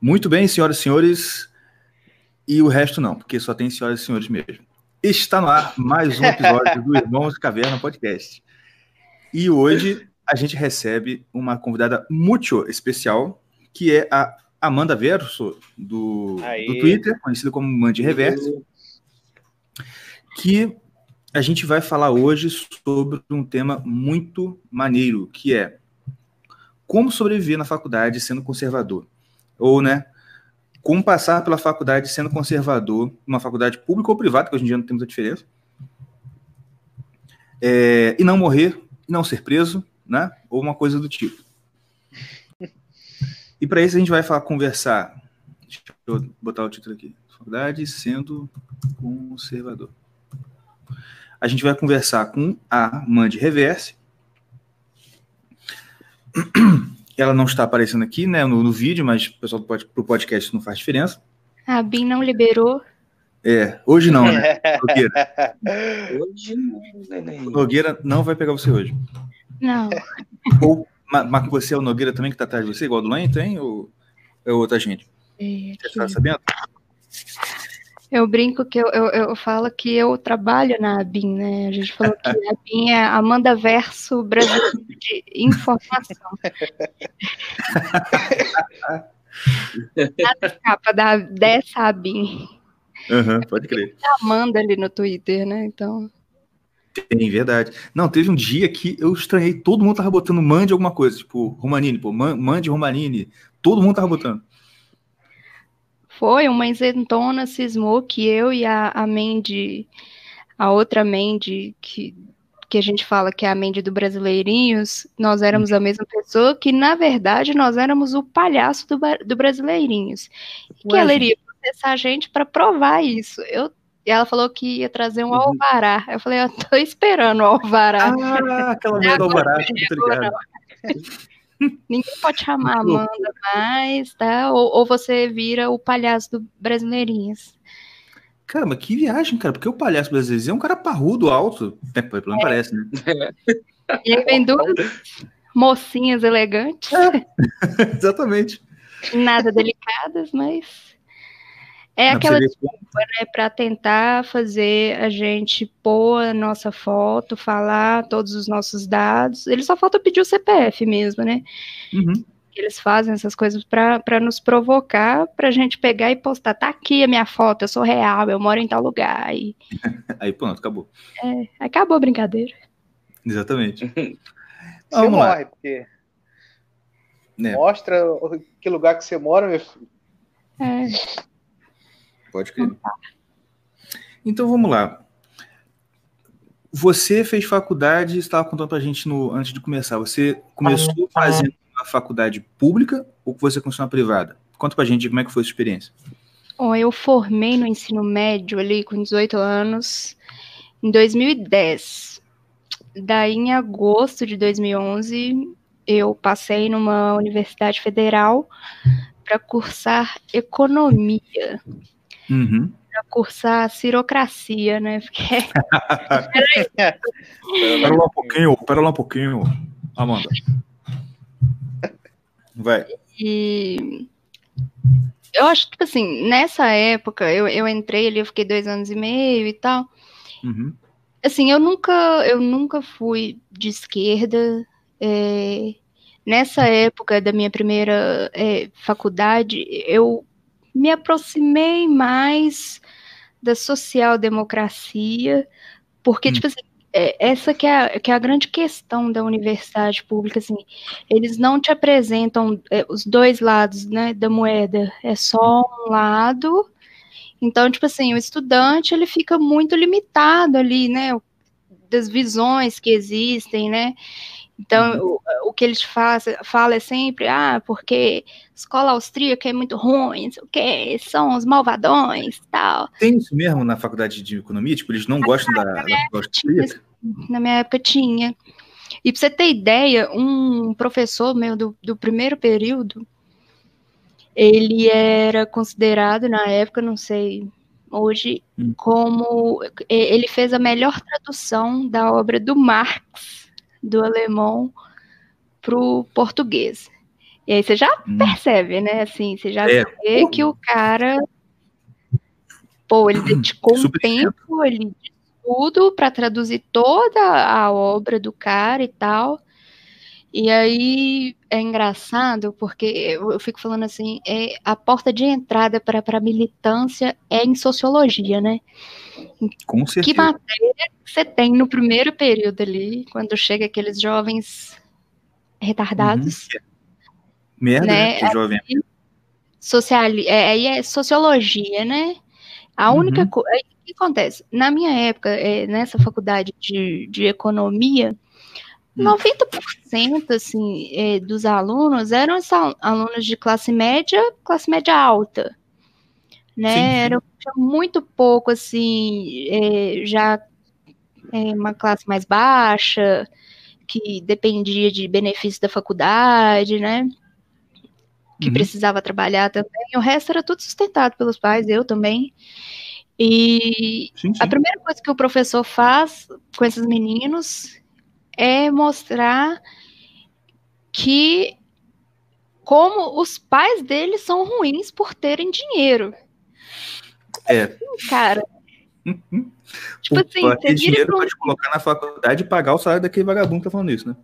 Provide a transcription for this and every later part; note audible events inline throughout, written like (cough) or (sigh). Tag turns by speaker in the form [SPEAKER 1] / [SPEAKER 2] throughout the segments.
[SPEAKER 1] Muito bem, senhoras e senhores, e o resto não, porque só tem senhoras e senhores mesmo. Está no ar mais um episódio do Irmãos Caverna Podcast. E hoje a gente recebe uma convidada muito especial, que é a Amanda Verso, do, do Twitter, conhecida como Mande Reverso, que a gente vai falar hoje sobre um tema muito maneiro, que é como sobreviver na faculdade sendo conservador. Ou, né, como passar pela faculdade sendo conservador, uma faculdade pública ou privada, que hoje em dia não tem muita diferença, é, e não morrer, não ser preso, né, ou uma coisa do tipo. E para isso a gente vai falar, conversar. Deixa eu botar o título aqui. Faculdade sendo conservador. A gente vai conversar com a Mandy Reverse. (clears throat) Ela não está aparecendo aqui né, no, no vídeo, mas o pessoal para o podcast não faz diferença.
[SPEAKER 2] A BIM não liberou.
[SPEAKER 1] É, hoje não, né? (laughs) Nogueira. Hoje não, Nogueira não vai pegar você hoje.
[SPEAKER 2] Não.
[SPEAKER 1] Ou, mas você é o Nogueira também que está atrás de você, igual do Lane, tem? Ou é outra gente?
[SPEAKER 2] É,
[SPEAKER 1] você está sabendo?
[SPEAKER 2] Eu brinco que eu, eu, eu, falo que eu trabalho na ABIN, né? A gente falou que a ABIN é Amanda Verso brasileiro de informação. Nada escapa da, dessa ABIN.
[SPEAKER 1] Uhum, pode crer.
[SPEAKER 2] A Amanda ali no Twitter, né? Então.
[SPEAKER 1] Tem, verdade. Não, teve um dia que eu estranhei, todo mundo tava botando mande alguma coisa, tipo, Romanini, pô, mande Romanini, todo mundo tava botando.
[SPEAKER 2] Foi, uma isentona cismou que eu e a, a Mandy, a outra Mandy, que, que a gente fala que é a Mandy do Brasileirinhos, nós éramos a mesma pessoa, que na verdade nós éramos o palhaço do, do Brasileirinhos. E que ela iria processar a gente para provar isso. Eu e ela falou que ia trazer um uhum. alvará. Eu falei, eu tô esperando o alvará.
[SPEAKER 1] Ah, aquela mulher do alvará, muito. (laughs)
[SPEAKER 2] Ninguém pode chamar Amanda mais, tá? Ou, ou, você vira o palhaço do Brasileirinhas.
[SPEAKER 1] Caramba, que viagem, cara. Porque o palhaço brasileiro é um cara parrudo, alto. É, pelo menos é. parece, né? (laughs)
[SPEAKER 2] E aí vem duas mocinhas elegantes. É. (laughs)
[SPEAKER 1] Exatamente.
[SPEAKER 2] Nada delicadas, mas é Não aquela desculpa, né, para tentar fazer a gente pôr a nossa foto, falar todos os nossos dados. Ele só falta pedir o CPF mesmo, né?
[SPEAKER 1] Uhum.
[SPEAKER 2] Eles fazem essas coisas para nos provocar, para a gente pegar e postar. Tá aqui a minha foto, eu sou real, eu moro em tal lugar. E... (laughs)
[SPEAKER 1] Aí pronto, acabou.
[SPEAKER 2] É, acabou a brincadeira.
[SPEAKER 1] Exatamente. (laughs)
[SPEAKER 3] Você Vamos morre, lá. porque é. mostra que lugar que você mora, meu filho.
[SPEAKER 2] É.
[SPEAKER 1] Pode crer. Então vamos lá. Você fez faculdade, estava contando para a gente no, antes de começar. Você começou ah, fazendo uma faculdade pública ou você começou na privada? Conta para a gente como é que foi a sua experiência.
[SPEAKER 2] Bom, eu formei no ensino médio ali com 18 anos em 2010. Daí, em agosto de 2011, eu passei numa universidade federal para cursar economia.
[SPEAKER 1] Uhum.
[SPEAKER 2] Para cursar cirocracia, né? Porque... (laughs)
[SPEAKER 1] pera lá um pouquinho, pera lá um pouquinho, Amanda. Vai.
[SPEAKER 2] E eu acho que, tipo assim, nessa época, eu, eu entrei ali, eu fiquei dois anos e meio e tal.
[SPEAKER 1] Uhum.
[SPEAKER 2] Assim, eu nunca, eu nunca fui de esquerda. É, nessa época da minha primeira é, faculdade, eu me aproximei mais da social-democracia, porque, hum. tipo assim, é, essa que é, a, que é a grande questão da universidade pública, assim, eles não te apresentam é, os dois lados, né, da moeda, é só um lado, então, tipo assim, o estudante, ele fica muito limitado ali, né, das visões que existem, né, então, uhum. o, o, que eles faz, falam é sempre, ah, porque escola austríaca é muito ruim, o quê, são os malvadões tal.
[SPEAKER 1] Tem isso mesmo na faculdade de economia? Tipo, eles não gostam da, da austríaca?
[SPEAKER 2] Na minha época tinha. E para você ter ideia, um professor meu do, do primeiro período, ele era considerado na época, não sei hoje, hum. como ele fez a melhor tradução da obra do Marx do alemão para o português. E aí você já hum. percebe, né? Assim, você já é. vê que o cara. Pô, ele dedicou um tempo ali de estudo para traduzir toda a obra do cara e tal. E aí é engraçado porque eu fico falando assim, é, a porta de entrada para a militância é em sociologia, né?
[SPEAKER 1] Com certeza.
[SPEAKER 2] Que matéria você tem no primeiro período ali, quando chega aqueles jovens retardados? Uhum.
[SPEAKER 1] Merda, né? né? jovem.
[SPEAKER 2] Sociali é, aí é sociologia, né? A única uhum. coisa. O que acontece? Na minha época, é, nessa faculdade de, de economia, 90% assim, é, dos alunos eram alunos de classe média, classe média alta. Né? Sim, sim. Era muito pouco, assim, é, já é, uma classe mais baixa, que dependia de benefícios da faculdade, né? Que uhum. precisava trabalhar também. O resto era tudo sustentado pelos pais, eu também. E sim, a primeira coisa que o professor faz com esses meninos é mostrar que como os pais deles são ruins por terem dinheiro.
[SPEAKER 1] É.
[SPEAKER 2] Cara.
[SPEAKER 1] tipo assim, você dinheiro pode colocar na faculdade e pagar o salário daquele vagabundo que tá falando isso, né?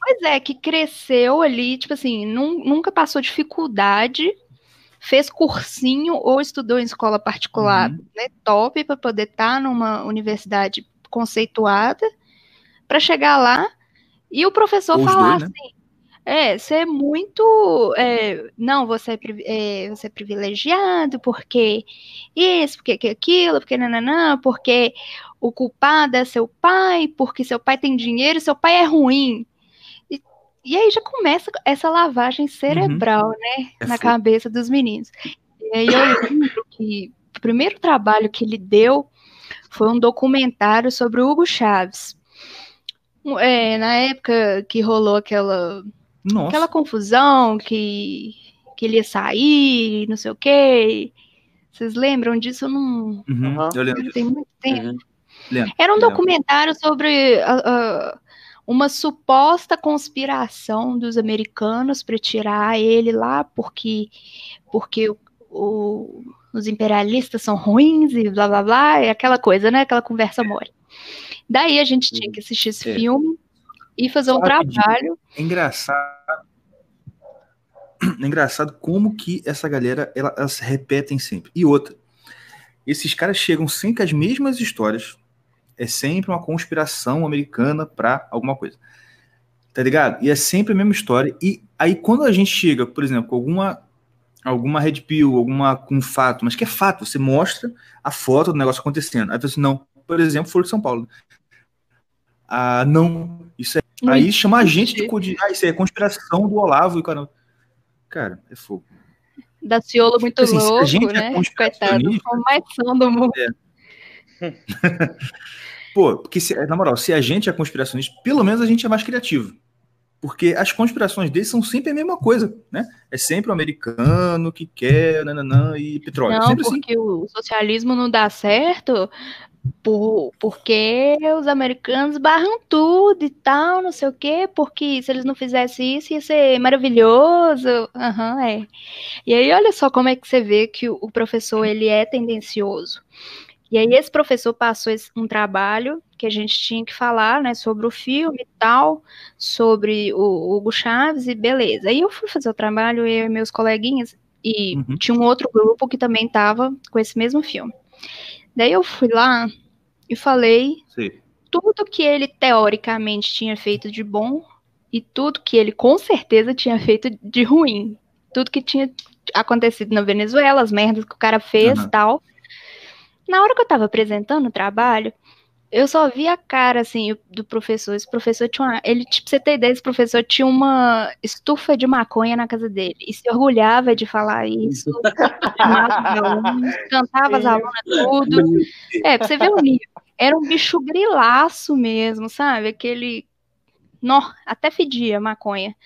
[SPEAKER 2] Pois é, que cresceu ali, tipo assim, nunca passou dificuldade, fez cursinho ou estudou em escola particular, uhum. né, top para poder estar tá numa universidade conceituada para chegar lá e o professor Os falar dois, né? assim. É, você é muito. É, não, você é, é, você é privilegiado, porque isso, porque aquilo, porque nananã, porque o culpado é seu pai, porque seu pai tem dinheiro seu pai é ruim. E, e aí já começa essa lavagem cerebral, uhum. né, é na cabeça dos meninos. E aí eu lembro que o primeiro trabalho que ele deu foi um documentário sobre o Hugo Chaves. É, na época que rolou aquela, Nossa. aquela confusão que, que ele ia sair, não sei o quê. Vocês lembram disso? Eu não.
[SPEAKER 1] Uhum, eu lembro.
[SPEAKER 2] Tem muito tempo. Uhum. Lembro, Era um documentário sobre uh, uh, uma suposta conspiração dos americanos para tirar ele lá, porque, porque o, o, os imperialistas são ruins e blá blá blá, é aquela coisa, né? Aquela conversa mole. Daí a gente tinha que assistir esse é. filme e fazer um trabalho.
[SPEAKER 1] É engraçado. É engraçado como que essa galera ela, elas se repetem sempre. E outra, esses caras chegam sempre com as mesmas histórias. É sempre uma conspiração americana para alguma coisa. Tá ligado? E é sempre a mesma história. E aí, quando a gente chega, por exemplo, com alguma alguma red pill, alguma com um fato, mas que é fato, você mostra a foto do negócio acontecendo. Aí você assim, não, por exemplo, foi de São Paulo. Ah, não, isso é. Muito aí chama a gente de. Ah, isso é conspiração do Olavo e cara. Cara, é fogo.
[SPEAKER 2] Da Ciolo muito assim, louco, a gente é né? É Coitado, mais do mundo. É. (laughs)
[SPEAKER 1] Pô, porque se, na moral, se a gente é conspiracionista, pelo menos a gente é mais criativo. Porque as conspirações deles são sempre a mesma coisa, né? É sempre o americano que quer nananã e petróleo.
[SPEAKER 2] Não, assim. porque assim. o socialismo não dá certo, por, porque os americanos barram tudo e tal, não sei o quê, porque se eles não fizessem isso ia ser maravilhoso. Uhum, é. E aí, olha só como é que você vê que o, professor ele é tendencioso. E aí esse professor passou um trabalho que a gente tinha que falar, né, sobre o filme e tal, sobre o Hugo Chaves e beleza. Aí eu fui fazer o trabalho, eu e meus coleguinhas, e uhum. tinha um outro grupo que também estava com esse mesmo filme. Daí eu fui lá e falei Sim. tudo que ele teoricamente tinha feito de bom e tudo que ele com certeza tinha feito de ruim. Tudo que tinha acontecido na Venezuela, as merdas que o cara fez e uhum. tal. Na hora que eu tava apresentando o trabalho, eu só vi a cara, assim, do professor. Esse professor tinha uma. Ele, tipo, você ter ideia, esse professor tinha uma estufa de maconha na casa dele. E se orgulhava de falar isso. (laughs) alunos, cantava as alunas tudo. É, pra você ver o nível. Era um bicho grilaço mesmo, sabe? Aquele. Nó, até fedia maconha.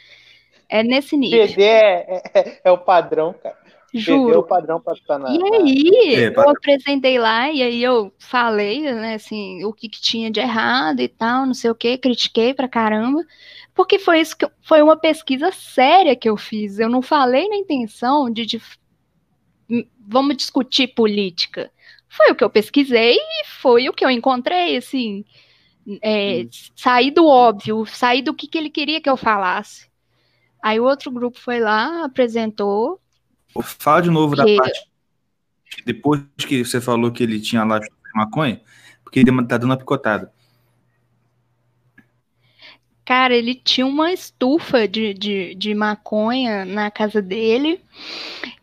[SPEAKER 2] É nesse nível.
[SPEAKER 3] PD é, é, é o padrão, cara. Juro. Perdeu o padrão para estar na.
[SPEAKER 2] E aí, é, eu apresentei lá, e aí eu falei, né, assim, o que, que, tinha de errado e tal, não sei o que, critiquei pra caramba, porque foi isso que foi uma pesquisa séria que eu fiz. Eu não falei na intenção de, de vamos discutir política. Foi o que eu pesquisei e foi o que eu encontrei, assim. É, sair do óbvio, sair do que, que ele queria que eu falasse. Aí o outro grupo foi lá, apresentou,
[SPEAKER 1] Fala de novo da parte. Depois que você falou que ele tinha lá de maconha, porque ele tá dando uma picotada.
[SPEAKER 2] Cara, ele tinha uma estufa de, de, de maconha na casa dele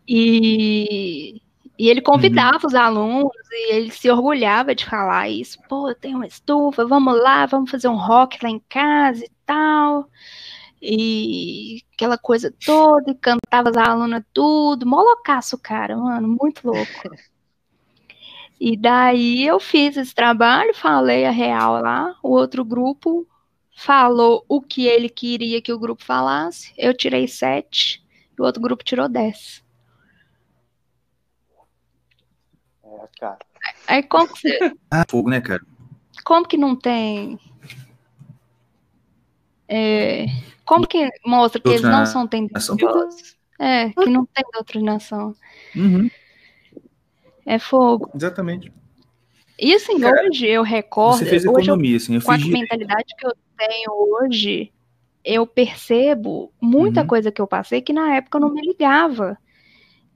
[SPEAKER 2] e, e ele convidava uhum. os alunos e ele se orgulhava de falar isso. Pô, tenho uma estufa, vamos lá, vamos fazer um rock lá em casa e tal e aquela coisa toda, e cantava as alunas tudo, molocaço, cara, mano, muito louco. (laughs) E daí eu fiz esse trabalho, falei a real lá, o outro grupo falou o que ele queria que o grupo falasse, eu tirei sete, e o outro grupo tirou dez.
[SPEAKER 3] É, cara.
[SPEAKER 2] Aí como que você...
[SPEAKER 1] Ah, fogo, né, cara?
[SPEAKER 2] Como que não tem... É, como que mostra que eles não são tendenciosos? É, que não tem doutrinação.
[SPEAKER 1] Uhum.
[SPEAKER 2] É fogo.
[SPEAKER 1] Exatamente.
[SPEAKER 2] E assim, Cara, hoje eu recordo. Você
[SPEAKER 1] fez economia, assim, eu
[SPEAKER 2] com a mentalidade que eu tenho hoje, eu percebo muita uhum. coisa que eu passei que na época eu não me ligava.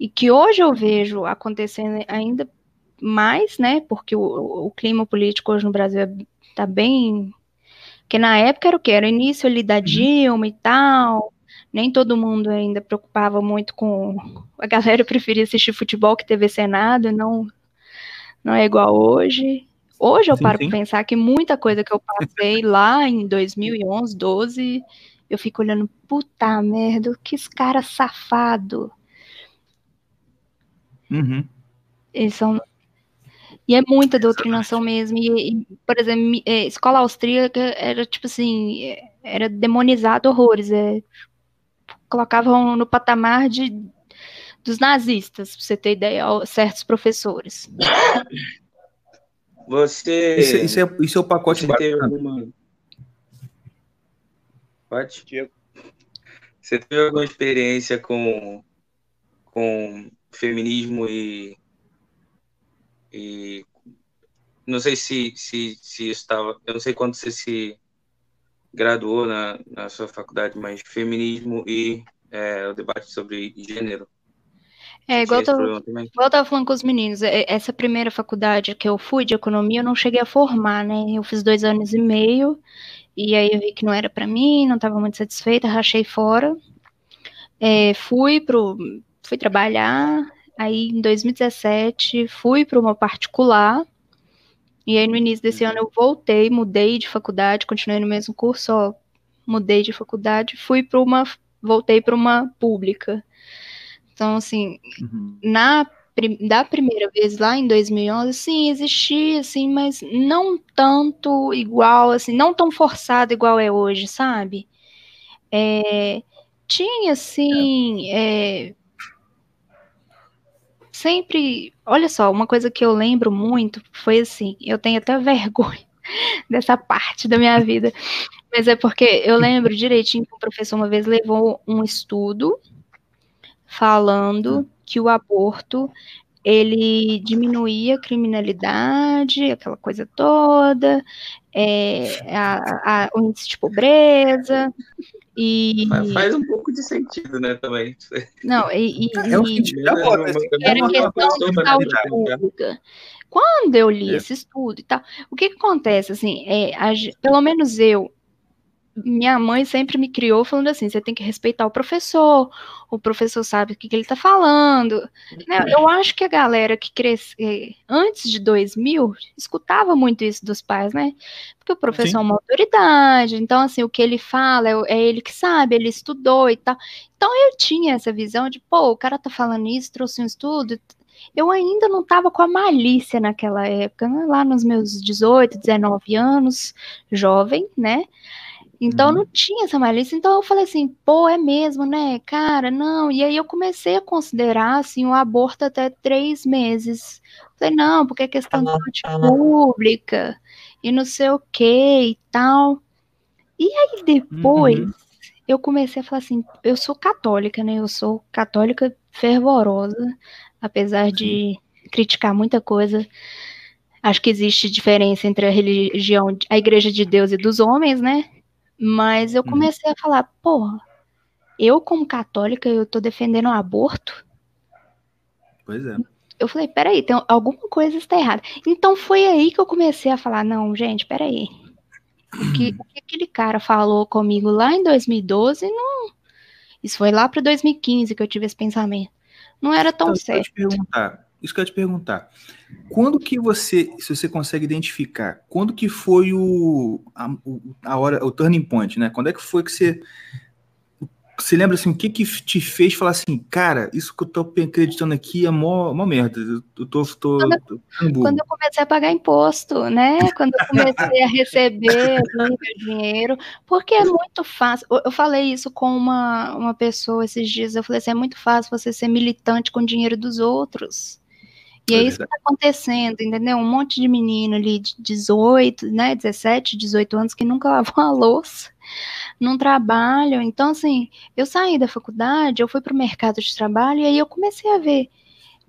[SPEAKER 2] E que hoje eu vejo acontecendo ainda mais, né? Porque o, o clima político hoje no Brasil está bem porque na época era o que? Era o início ali da uhum. Dilma e tal. Nem todo mundo ainda preocupava muito com. A (laughs) galera preferia assistir futebol que TV Senado, não, não é igual hoje. Hoje eu sim, paro para pensar que muita coisa que eu passei (laughs) lá em 2011, 12, eu fico olhando, puta merda, que cara safado.
[SPEAKER 1] Uhum.
[SPEAKER 2] Eles são e é muita doutrinação mesmo. E, e por exemplo, é, escola austríaca era tipo assim, é, era demonizado horrores. É, colocavam no patamar de, dos nazistas, pra você ter ideia, certos professores.
[SPEAKER 1] Você. Isso, isso, é, isso é o pacote
[SPEAKER 4] você teve alguma. Pode? Você teve alguma experiência com, com feminismo e e não sei se, se, se estava, eu não sei quando você se graduou na, na sua faculdade, mas feminismo e é, o debate sobre gênero.
[SPEAKER 2] É, igual eu, tô, igual eu tava falando com os meninos, é, essa primeira faculdade que eu fui de economia, eu não cheguei a formar, né? Eu fiz dois anos e meio, e aí eu vi que não era para mim, não estava muito satisfeita, rachei fora. É, fui pro, fui trabalhar, Aí, em 2017, fui para uma particular. E aí, no início desse ano, eu voltei, mudei de faculdade, continuei no mesmo curso, ó, mudei de faculdade, fui para uma, voltei para uma pública. Então, assim, uhum. na da primeira vez lá em 2011, sim, existia, assim, mas não tanto igual, assim, não tão forçado igual é hoje, sabe? É, tinha, assim, é, sempre. Olha só, uma coisa que eu lembro muito foi assim: eu tenho até (laughs) vergonha dessa parte da minha vida, mas é porque eu lembro direitinho que o professor uma vez levou um estudo falando hum. que o aborto ele diminuía a criminalidade, aquela coisa toda, é, a, a, o índice de pobreza, e...
[SPEAKER 4] Faz um pouco de sentido, né, também.
[SPEAKER 2] Não, e, e, é um sentido. Era questão de saúde pública. Quando eu li é. esse estudo e tal, o que, que acontece, assim, é, a, pelo menos eu, minha mãe sempre me criou falando assim: você tem que respeitar o professor, o professor sabe o que, que ele está falando. Né? Eu acho que a galera que cresce eh, antes de 2000 escutava muito isso dos pais, né? Porque o professor Sim. é uma autoridade, então, assim, o que ele fala é, é, ele que sabe, ele estudou e tal. Então, eu tinha essa visão de, pô, o cara tá falando isso, trouxe um estudo. Eu ainda não estava com a malícia naquela época, né? lá nos meus 18, 19 anos, jovem, né? Então uhum. não tinha essa malícia. Então eu falei assim, pô, é mesmo, né? Cara, não. E aí eu comecei a considerar assim o um aborto até três meses. Falei, não, porque é questão de saúde pública e não sei o que e tal. E aí depois uhum. eu comecei a falar assim, eu sou católica, né? Eu sou católica fervorosa, apesar de criticar muita coisa. Acho que existe diferença entre a religião, a igreja de Deus e dos homens, né? Mas eu uhum. comecei a falar, porra, eu como católica, eu tô defendendo o aborto.
[SPEAKER 1] Pois é.
[SPEAKER 2] Eu falei, peraí, tem alguma coisa está errada. Então foi aí que eu comecei a falar, não, gente, peraí. O que, o que aquele cara falou comigo lá em 2012, não. Isso foi lá para 2015 que eu tive esse pensamento. Não era tão então, certo.
[SPEAKER 1] Eu te perguntar. Isso que eu ia te perguntar. Quando que você, se você consegue identificar, quando que foi o a, a hora, o turning point, né? Quando é que foi que você você lembra assim, o que que te fez falar assim, cara, isso que eu tô acreditando aqui é mó, mó merda, eu tô, tô,
[SPEAKER 2] quando, tô quando eu comecei a pagar imposto, né, quando eu comecei a receber (laughs) dinheiro, porque é muito fácil, eu, eu falei isso com uma, uma pessoa esses dias, eu falei assim, é muito fácil você ser militante com o dinheiro dos outros, e é, é isso que está acontecendo, entendeu? Um monte de menino ali de 18, né, 17, 18 anos que nunca (laughs) lavou a louça, não trabalham. Então, assim, eu saí da faculdade, eu fui para o mercado de trabalho e aí eu comecei a ver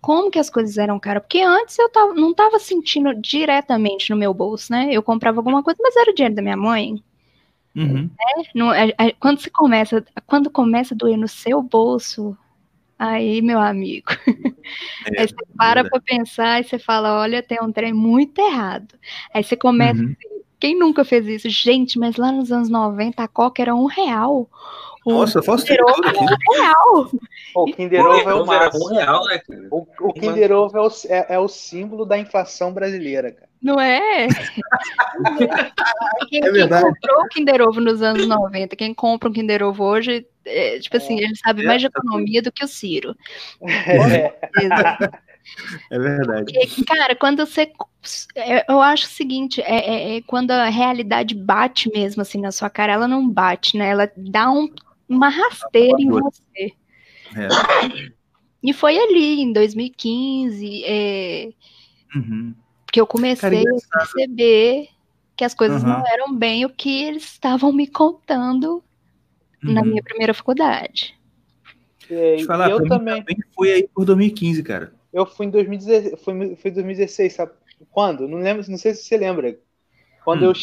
[SPEAKER 2] como que as coisas eram caras. Porque antes eu tava, não estava sentindo diretamente no meu bolso, né? Eu comprava alguma coisa, mas era o dinheiro da minha mãe. Uhum. Né? Não, é, é, quando você começa, quando começa a doer no seu bolso, Aí, meu amigo, (laughs) é, aí você para para pensar e você fala, olha, tem um trem muito errado. Aí você começa, uhum. assim, quem nunca fez isso? Gente, mas lá nos anos 90 a Coca era um real.
[SPEAKER 1] O Nossa, eu faço Kinder Ovo
[SPEAKER 2] aqui. Um real.
[SPEAKER 3] O Kinder Ovo é o máximo. Um real, né, o, o Kinder Ovo é o, é, é o símbolo da inflação brasileira, cara.
[SPEAKER 2] Não é? (laughs) quem, é verdade. Quem comprou o Kinder Ovo nos anos 90, quem compra um Kinder Ovo hoje, é, tipo assim, ele sabe mais de economia do que o Ciro.
[SPEAKER 1] É, (laughs) é verdade.
[SPEAKER 2] Porque, cara, quando você. É, eu acho o seguinte: é, é, é, quando a realidade bate mesmo assim na sua cara, ela não bate, né? Ela dá um, uma rasteira em você. É. E foi ali, em 2015. É, uhum que eu comecei Cara, a perceber que as coisas uhum. não eram bem o que eles estavam me contando uhum. na minha primeira faculdade.
[SPEAKER 3] É, e, falar, eu também. também
[SPEAKER 1] fui aí por 2015, cara.
[SPEAKER 3] Eu fui em 2016, foi, foi 2016, sabe? Quando? Não lembro, não sei se você lembra. Quando hum.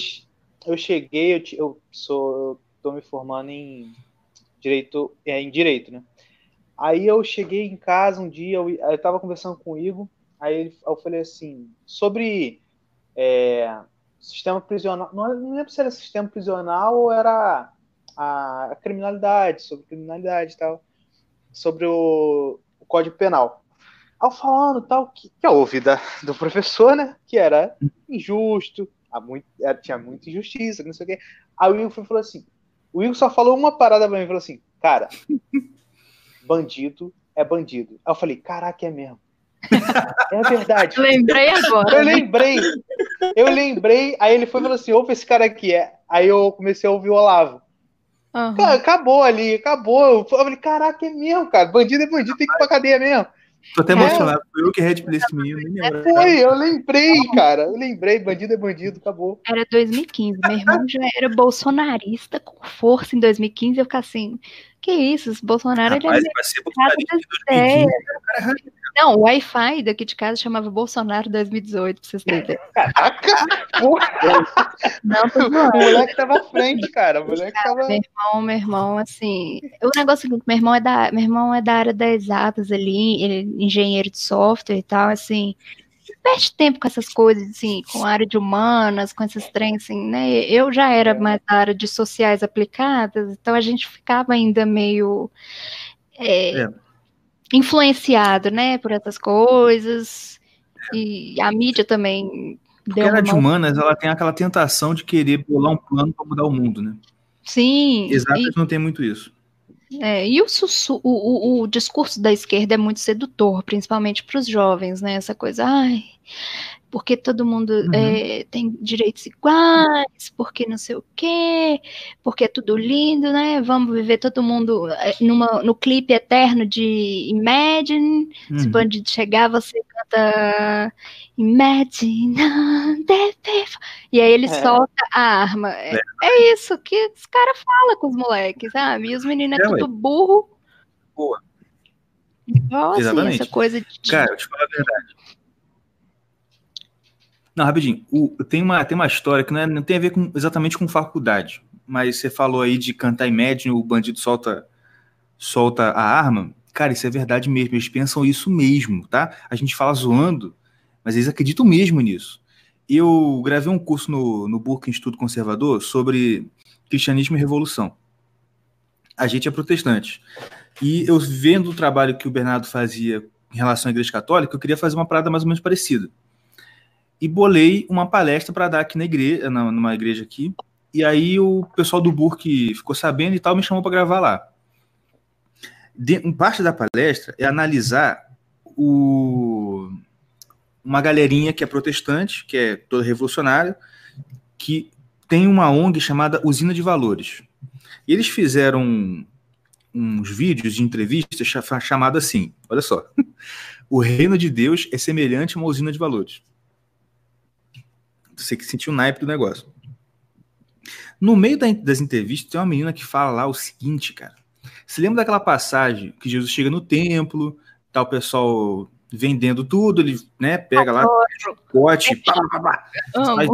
[SPEAKER 3] eu, eu cheguei, eu, eu sou, eu tô me formando em direito, é, em direito, né? Aí eu cheguei em casa um dia, eu, eu tava conversando com o Igor, Aí eu falei assim, sobre é, sistema prisional, não, lembro se era sistema prisional ou era a, a criminalidade, sobre criminalidade e tal, sobre o, o Código Penal. Ao falando tal, que, que eu ouvi da, do professor, né, que era injusto, muito, tinha muita injustiça, não sei o quê. Aí o Igor falou assim, o Igor só falou uma parada pra mim, falou assim, cara, bandido é bandido. Aí eu falei, caraca, é mesmo. É verdade. (laughs)
[SPEAKER 2] lembrei agora.
[SPEAKER 3] Eu lembrei. Eu lembrei. Aí ele foi e falou assim: ouve esse cara aqui. É. Aí eu comecei a ouvir o Olavo. Uhum. Cara, acabou ali, acabou. Eu falei, caraca, é mesmo, cara. Bandido é bandido, tem que ir pra cadeia mesmo.
[SPEAKER 1] Tô até é. emocionado. Foi eu que red esse menino. Nem
[SPEAKER 3] Foi, eu lembrei, cara. Eu lembrei. Bandido é bandido, acabou.
[SPEAKER 2] Era 2015. Meu irmão (laughs) já era bolsonarista com força em 2015. Eu ficar assim, que isso? Esse Bolsonaro Rapaz, ele é. Vai ser bolsonarista em 2015. Não, o Wi-Fi daqui de casa chamava Bolsonaro 2018, pra vocês terem
[SPEAKER 3] Caraca! Não, tô O moleque tava à frente, cara. O moleque cara, tava.
[SPEAKER 2] Meu irmão, meu irmão, assim. O negócio é seguinte, meu irmão é da, meu irmão é da área das exatas ali, ele é engenheiro de software e tal, assim. Perde tempo com essas coisas, assim, com a área de humanas, com esses trens, assim, né? Eu já era mais da área de sociais aplicadas, então a gente ficava ainda meio. É, é influenciado, né, por essas coisas. E a mídia também
[SPEAKER 1] deu Porque a de humanas, ela tem aquela tentação de querer bolar um plano para mudar o mundo, né?
[SPEAKER 2] Sim.
[SPEAKER 1] Exato, e, não tem muito isso.
[SPEAKER 2] É, e o, sussu, o, o, o, discurso da esquerda é muito sedutor, principalmente para os jovens, né? Essa coisa, ai, porque todo mundo uhum. é, tem direitos iguais, porque não sei o quê, porque é tudo lindo, né? Vamos viver todo mundo é, numa, no clipe eterno de Imagine. Uhum. Se quando chegar, você canta Imagine e aí ele é. solta a arma. É, é isso que os caras falam com os moleques, sabe? E os meninos é, é tudo burro.
[SPEAKER 1] Boa.
[SPEAKER 2] Nossa, Exatamente. essa coisa de.
[SPEAKER 1] Cara, eu te falo a verdade. Não, rapidinho. O, tem, uma, tem uma história que não, é, não tem a ver com, exatamente com faculdade, mas você falou aí de cantar Imagine, o bandido solta, solta a arma. Cara, isso é verdade mesmo. Eles pensam isso mesmo, tá? A gente fala zoando, mas eles acreditam mesmo nisso. Eu gravei um curso no, no Burke Instituto Conservador sobre cristianismo e revolução. A gente é protestante. E eu vendo o trabalho que o Bernardo fazia em relação à Igreja Católica, eu queria fazer uma parada mais ou menos parecida e bolei uma palestra para dar aqui na igreja, numa igreja aqui. E aí o pessoal do Burke ficou sabendo e tal, me chamou para gravar lá. De, parte da palestra é analisar o, uma galerinha que é protestante, que é toda revolucionária, que tem uma ONG chamada Usina de Valores. E eles fizeram uns vídeos de entrevistas chamado assim, olha só, (laughs) o reino de Deus é semelhante a uma usina de valores. Você que sentiu o naipe do negócio. No meio das entrevistas, tem uma menina que fala lá o seguinte, cara. Você lembra daquela passagem que Jesus chega no templo, tá o pessoal vendendo tudo, ele né, pega lá, pote, pá, pá, pá, faz,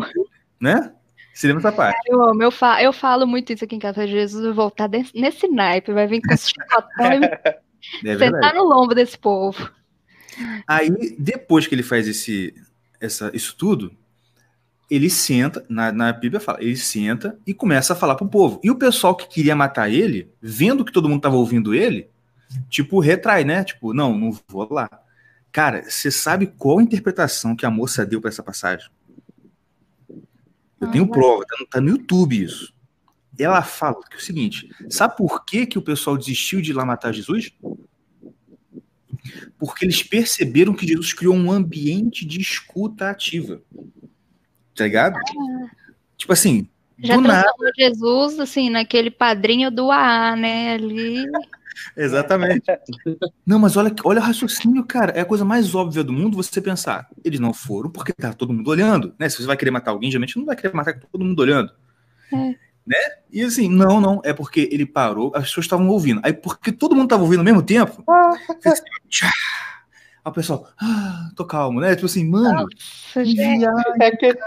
[SPEAKER 1] né? Você lembra dessa parte?
[SPEAKER 2] Eu amo, eu falo, eu falo muito isso aqui em casa. Jesus vai voltar nesse naipe, vai vir com esse chicotão e (laughs) é sentar no lombo desse povo.
[SPEAKER 1] Aí, depois que ele faz esse, essa, isso tudo, ele senta, na, na Bíblia fala, ele senta e começa a falar pro povo. E o pessoal que queria matar ele, vendo que todo mundo tava ouvindo ele, tipo, retrai, né? Tipo, não, não vou lá. Cara, você sabe qual a interpretação que a moça deu para essa passagem? Eu tenho prova, tá no, tá no YouTube isso. Ela fala que é o seguinte: sabe por que, que o pessoal desistiu de ir lá matar Jesus? Porque eles perceberam que Jesus criou um ambiente de escuta ativa tá ligado? Ah. Tipo assim,
[SPEAKER 2] já do nada. Jesus, assim, naquele padrinho do AA, né? Ali. (laughs)
[SPEAKER 1] Exatamente. Não, mas olha, olha o raciocínio, cara. É a coisa mais óbvia do mundo você pensar. Eles não foram porque tá todo mundo olhando, né? Se você vai querer matar alguém, geralmente não vai querer matar todo mundo olhando. É. Né? E assim, não, não, é porque ele parou, as pessoas estavam ouvindo. Aí, porque todo mundo estava ouvindo ao mesmo tempo, ah. assim, Aí o pessoal, ah, tô calmo, né? Tipo assim, mano.
[SPEAKER 3] Nossa, é, aquele,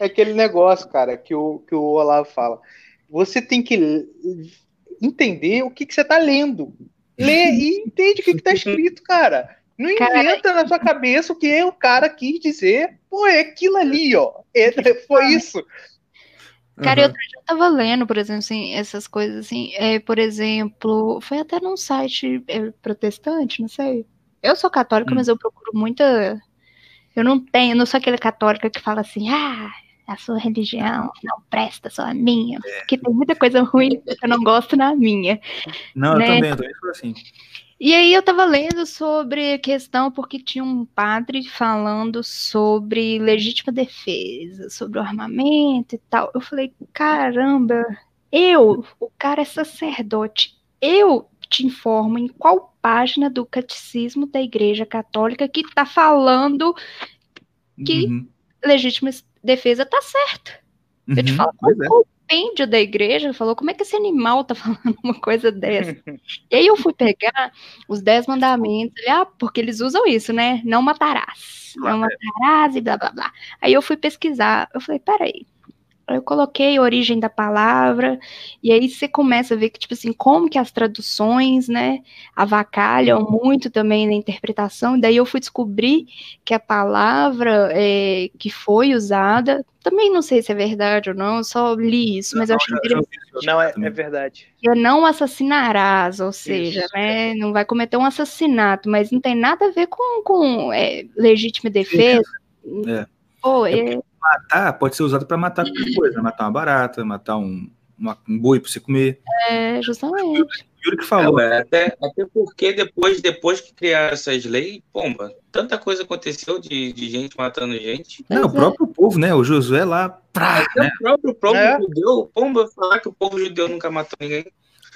[SPEAKER 3] é aquele negócio, cara, que o, que o Olavo fala. Você tem que entender o que, que você tá lendo. Lê e entende o que, que tá escrito, cara. Não inventa cara, na sua cabeça o que o cara quis dizer. Pô, é aquilo ali, ó. É, foi isso.
[SPEAKER 2] Cara, uhum. outro dia eu tava lendo, por exemplo, assim, essas coisas assim, é, por exemplo, foi até num site é, protestante, não sei, eu sou católica, hum. mas eu procuro muita. Eu não tenho, não sou aquela católica que fala assim, ah, a sua religião não presta, só a minha. É. Porque tem muita coisa ruim que eu não gosto na minha.
[SPEAKER 1] Não, né? eu também, eu também sou assim.
[SPEAKER 2] E aí eu tava lendo sobre a questão, porque tinha um padre falando sobre legítima defesa, sobre o armamento e tal. Eu falei, caramba, eu, o cara é sacerdote, eu te informo em qual página do Catecismo da Igreja Católica que está falando que uhum. legítima defesa está certa. Uhum. Eu te uhum. falo, qual é. compêndio da igreja falou, como é que esse animal tá (laughs) falando uma coisa dessa? e aí eu fui pegar os dez mandamentos, ah, porque eles usam isso, né? Não matarás, não matarás e blá blá blá. Aí eu fui pesquisar, eu falei, peraí, eu coloquei a origem da palavra, e aí você começa a ver que, tipo assim, como que as traduções, né, avacalham muito também na interpretação, e daí eu fui descobrir que a palavra é, que foi usada, também não sei se é verdade ou não, eu só li isso, mas não, eu achei interessante.
[SPEAKER 3] Não, é, é verdade.
[SPEAKER 2] Eu não assassinarás, ou seja, isso, né, é. não vai cometer um assassinato, mas não tem nada a ver com, com é, legítima defesa. É.
[SPEAKER 1] Pô, é, matar pode ser usado para matar qualquer coisa, matar uma barata, matar um, uma, um boi para você comer.
[SPEAKER 2] É, justamente.
[SPEAKER 1] Yuri que falou.
[SPEAKER 4] É, até, até porque depois, depois que criaram essas leis, pomba, tanta coisa aconteceu de, de gente matando gente.
[SPEAKER 1] Não, o próprio povo, né? O Josué lá. Prá,
[SPEAKER 4] Até
[SPEAKER 1] né?
[SPEAKER 4] o próprio povo
[SPEAKER 3] É.
[SPEAKER 4] judeu, pomba, falar que o povo judeu nunca matou ninguém.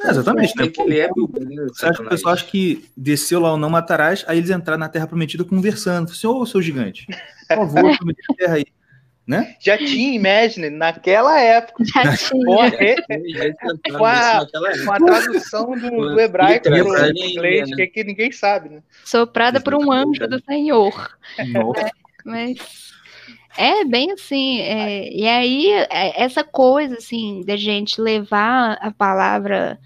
[SPEAKER 1] É, exatamente, né?
[SPEAKER 4] Ele é bíblia, né,
[SPEAKER 1] Você acha que o pessoal acha que desceu lá o não matarás, aí eles entraram na Terra Prometida conversando. Assim, ô, seu gigante, por favor, (laughs) promete a terra aí. Né?
[SPEAKER 3] Já tinha Imagine naquela época.
[SPEAKER 2] Já tinha.
[SPEAKER 3] Com a,
[SPEAKER 4] Naquela
[SPEAKER 3] com a tradução do, do hebraico pro
[SPEAKER 4] Literal,
[SPEAKER 3] inglês,
[SPEAKER 4] né?
[SPEAKER 3] que, que ninguém sabe, né?
[SPEAKER 2] Soprada por um anjo do Senhor.
[SPEAKER 1] Nossa,
[SPEAKER 2] Mas é bem assim. é, e aí, é, essa coisa, assim, da gente levar a palavra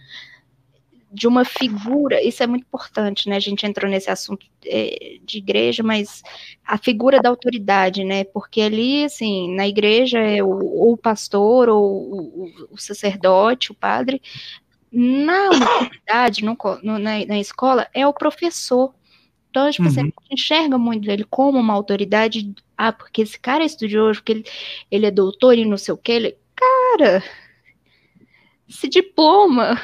[SPEAKER 2] de uma figura, isso é muito importante, né? A gente entrou nesse assunto é, de igreja, mas a figura da autoridade, né? Porque ali, assim, na igreja é o, ou o pastor, ou o, o- sacerdote, o padre. Na universidade, no no- na, na escola, é o professor. Então, tipo,
[SPEAKER 1] Uhum.
[SPEAKER 2] a gente enxerga muito ele como uma autoridade. Ah, porque esse cara é estudioso, porque ele, ele é doutor e não sei o que. Ele, cara, esse diploma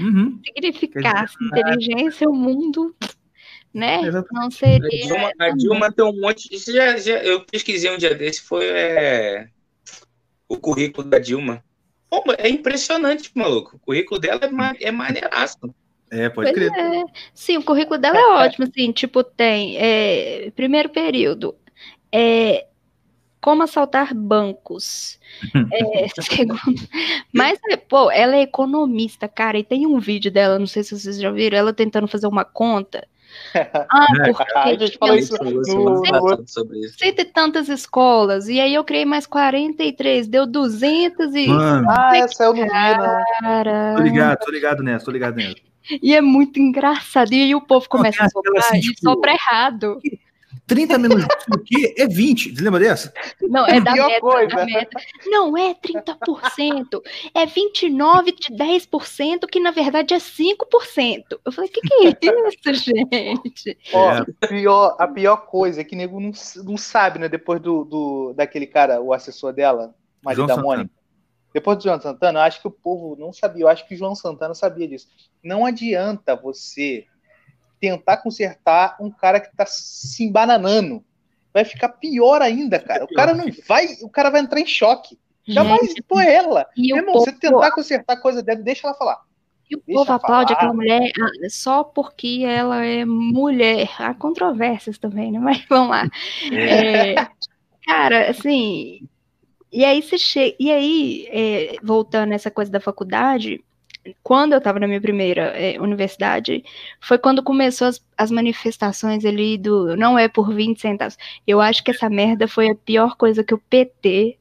[SPEAKER 1] uhum.
[SPEAKER 2] significasse inteligência, o mundo, né? Não
[SPEAKER 4] A
[SPEAKER 2] seria.
[SPEAKER 4] Dilma, a Dilma tem um monte. Isso já, já- eu pesquisei um dia desse, foi é, o currículo da Dilma. Pô, é impressionante, maluco. O currículo dela é, ma é maneiraço.
[SPEAKER 1] É, pode
[SPEAKER 2] Pois
[SPEAKER 1] crer.
[SPEAKER 2] é. Sim, o currículo dela é ótimo, assim, tipo, tem é, primeiro período, é, como assaltar bancos. (laughs) É, (laughs) segundo, mas, é, pô, ela é economista, cara, e tem um vídeo dela, não sei se vocês já viram, ela tentando fazer uma conta. (laughs) Ah, porque
[SPEAKER 3] A gente falou isso no-
[SPEAKER 4] sobre isso.
[SPEAKER 2] cento e tantas escolas, e aí eu criei mais 43, deu 200 e...
[SPEAKER 1] Mano,
[SPEAKER 3] Ah, essa eu não vi, não.
[SPEAKER 2] Cara,
[SPEAKER 1] tô ligado, tô ligado nessa, tô ligado nessa.
[SPEAKER 2] e é muito engraçado, e aí o povo começa a
[SPEAKER 1] aquela
[SPEAKER 2] soprar
[SPEAKER 1] assim,
[SPEAKER 2] e
[SPEAKER 1] tipo,
[SPEAKER 2] sopra errado.
[SPEAKER 1] 30 menos o quê? É 20. Você lembra dessa?
[SPEAKER 2] Não, é da meta,
[SPEAKER 3] coisa.
[SPEAKER 2] da meta. Não é 30%, é 29% de 10%, que na verdade é 5%. Eu falei, o que, que é isso, (laughs) gente?
[SPEAKER 3] Ó,
[SPEAKER 1] É.
[SPEAKER 3] pior, a pior coisa é que nego não, não sabe, né? Depois do, do daquele cara, o assessor dela, marido da. Mônica. Depois do João Santana, eu acho que o povo não sabia. Eu acho que o João Santana sabia disso. Não adianta você tentar consertar um cara que tá se embananando. Vai ficar pior ainda, cara. O cara não vai. O cara vai entrar em choque. Jamais
[SPEAKER 2] Gente,
[SPEAKER 3] por ela.
[SPEAKER 2] e
[SPEAKER 3] Meu irmão,
[SPEAKER 2] povo,
[SPEAKER 3] você tentar consertar a coisa dela, deixa ela falar.
[SPEAKER 2] e o
[SPEAKER 3] deixa
[SPEAKER 2] povo aplaude
[SPEAKER 3] falar.
[SPEAKER 2] aquela mulher ah, só porque ela é mulher. Há controvérsias também, né? (laughs) Mas vamos lá. É, cara, assim. E aí você chega. E aí, é, voltando nessa coisa da faculdade, quando eu estava na minha primeira é, universidade, foi quando começou as, as manifestações ali do não é por 20 centavos. Eu acho que essa merda foi a pior coisa que o PT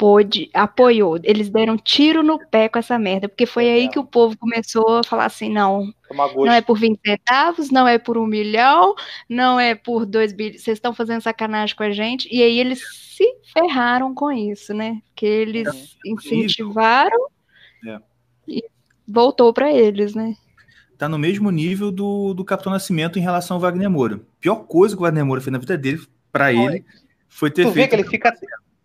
[SPEAKER 2] pôde, apoiou. Eles deram tiro no pé com essa merda, porque foi
[SPEAKER 3] É
[SPEAKER 2] aí
[SPEAKER 3] mesmo.
[SPEAKER 2] que o povo começou a falar assim, não, não é por 20 centavos, não é por um milhão, não é por dois bilhões. Vocês estão fazendo sacanagem com a gente. E aí eles se ferraram com isso, né? Porque eles incentivaram
[SPEAKER 1] É.
[SPEAKER 2] e voltou para eles, né?
[SPEAKER 1] Tá no mesmo nível do, do Capitão Nascimento em relação ao Wagner Moura. Pior coisa que o Wagner Moura fez na vida dele, pra ele, foi ter
[SPEAKER 3] Tu vê
[SPEAKER 1] feito.
[SPEAKER 3] que ele fica.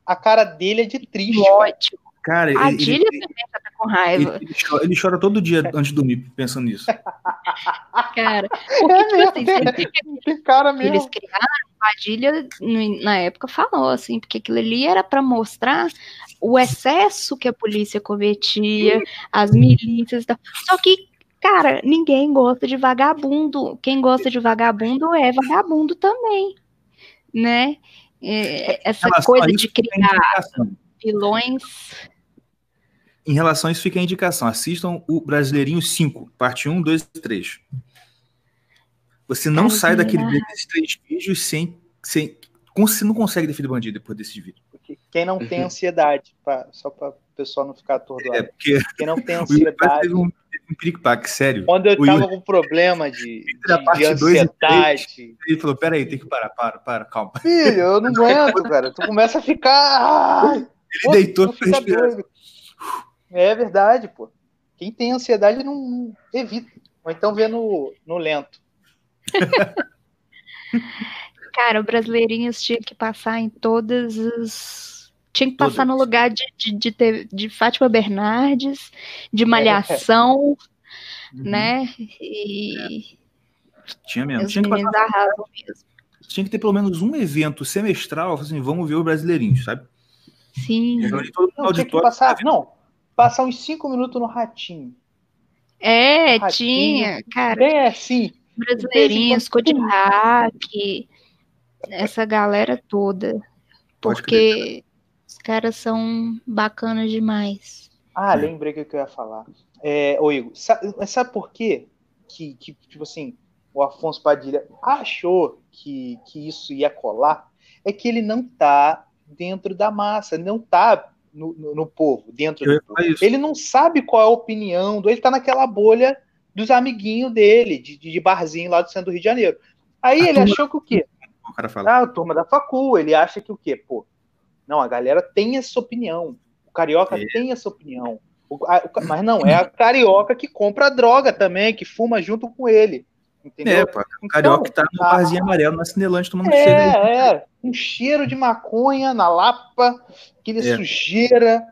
[SPEAKER 3] A cara dele é de triste. cara.
[SPEAKER 2] Ótimo.
[SPEAKER 1] Cara,
[SPEAKER 2] A
[SPEAKER 1] ele,
[SPEAKER 2] Dília
[SPEAKER 1] ele,
[SPEAKER 2] também já tá com raiva,
[SPEAKER 1] ele- ele chora, ele chora todo dia antes de dormir pensando nisso. (laughs)
[SPEAKER 2] cara. Porque,
[SPEAKER 3] É
[SPEAKER 2] tipo assim, (laughs) que
[SPEAKER 3] Que cara
[SPEAKER 2] eles
[SPEAKER 3] mesmo.
[SPEAKER 2] criaram, a Dília, na época, falou assim, porque aquilo ali era para mostrar o excesso que a polícia cometia, as milícias e tal. Só que, cara, ninguém gosta de vagabundo. Quem gosta de vagabundo é vagabundo também, né? É, essa coisa de criar vilões.
[SPEAKER 1] Em relação a isso, fica a indicação. Assistam o Brasileirinho 5, parte 1, 2 e 3. Você não sai
[SPEAKER 2] que
[SPEAKER 1] daquele desses três vídeos sem, sem. Você não consegue defender bandido depois desses vídeos.
[SPEAKER 3] Quem não tem ansiedade, pra- só para o pessoal não ficar
[SPEAKER 1] É,
[SPEAKER 3] atordoado.
[SPEAKER 1] porque
[SPEAKER 3] Quem não tem (laughs) ansiedade.
[SPEAKER 1] teve um, teve um piripaque, sério.
[SPEAKER 3] Quando eu
[SPEAKER 1] o
[SPEAKER 3] tava
[SPEAKER 1] Yuri-
[SPEAKER 3] com problema de, (laughs) de, de ansiedade.
[SPEAKER 1] Ele falou: peraí, tem que parar, para, para, calma.
[SPEAKER 3] Filho, eu não (laughs) aguento, cara. Tu começa a ficar. Ai,
[SPEAKER 1] Ele
[SPEAKER 3] pô,
[SPEAKER 1] deitou pra respirar.
[SPEAKER 3] doido. É verdade, pô. Quem tem ansiedade não, não evita. Ou então vê no, no lento.
[SPEAKER 2] Cara, o Brasileirinhos tinha que passar em todas as Tinha que passar no lugar de, de, de, ter, de Fátima Bernardes, de (laughs) é. Malhação, uhum. né? E.
[SPEAKER 1] Tinha mesmo. Tinha que, passar... mesmo. Tinha que ter pelo menos um evento semestral, assim, vamos ver o brasileirinho, sabe?
[SPEAKER 2] Sim.
[SPEAKER 3] Não, tinha que passar, não, passar uns cinco minutos no ratinho.
[SPEAKER 2] É, ratinho, tinha, cara. É
[SPEAKER 3] assim.
[SPEAKER 2] Brasileirinhos, Kodiak, essa galera toda. Porque os caras são bacanas demais.
[SPEAKER 3] Ah, lembrei o que eu ia falar. É, ô Igor, sabe, sabe por quê? Que, que, tipo assim, o Afonso Padilha achou que, que isso ia colar? É que ele não tá dentro da massa, não tá no, no, no povo, dentro do povo. Ele não sabe qual é a opinião, ele tá naquela bolha dos amiguinhos dele, de, de barzinho lá do centro do Rio de Janeiro. Aí a ele turma... achou que o quê? O cara fala. Ah, a turma da facul, ele acha que o quê? Pô, não, a galera tem essa opinião. O carioca é. tem essa opinião. O, a, o, mas não, é a carioca que compra droga também, que fuma junto com ele. Entendeu? É,
[SPEAKER 1] pô, o carioca então, tá no barzinho amarelo na Cinelante tomando
[SPEAKER 3] é, cheiro. É, um cheiro de maconha na lapa, aquele é. sujeira.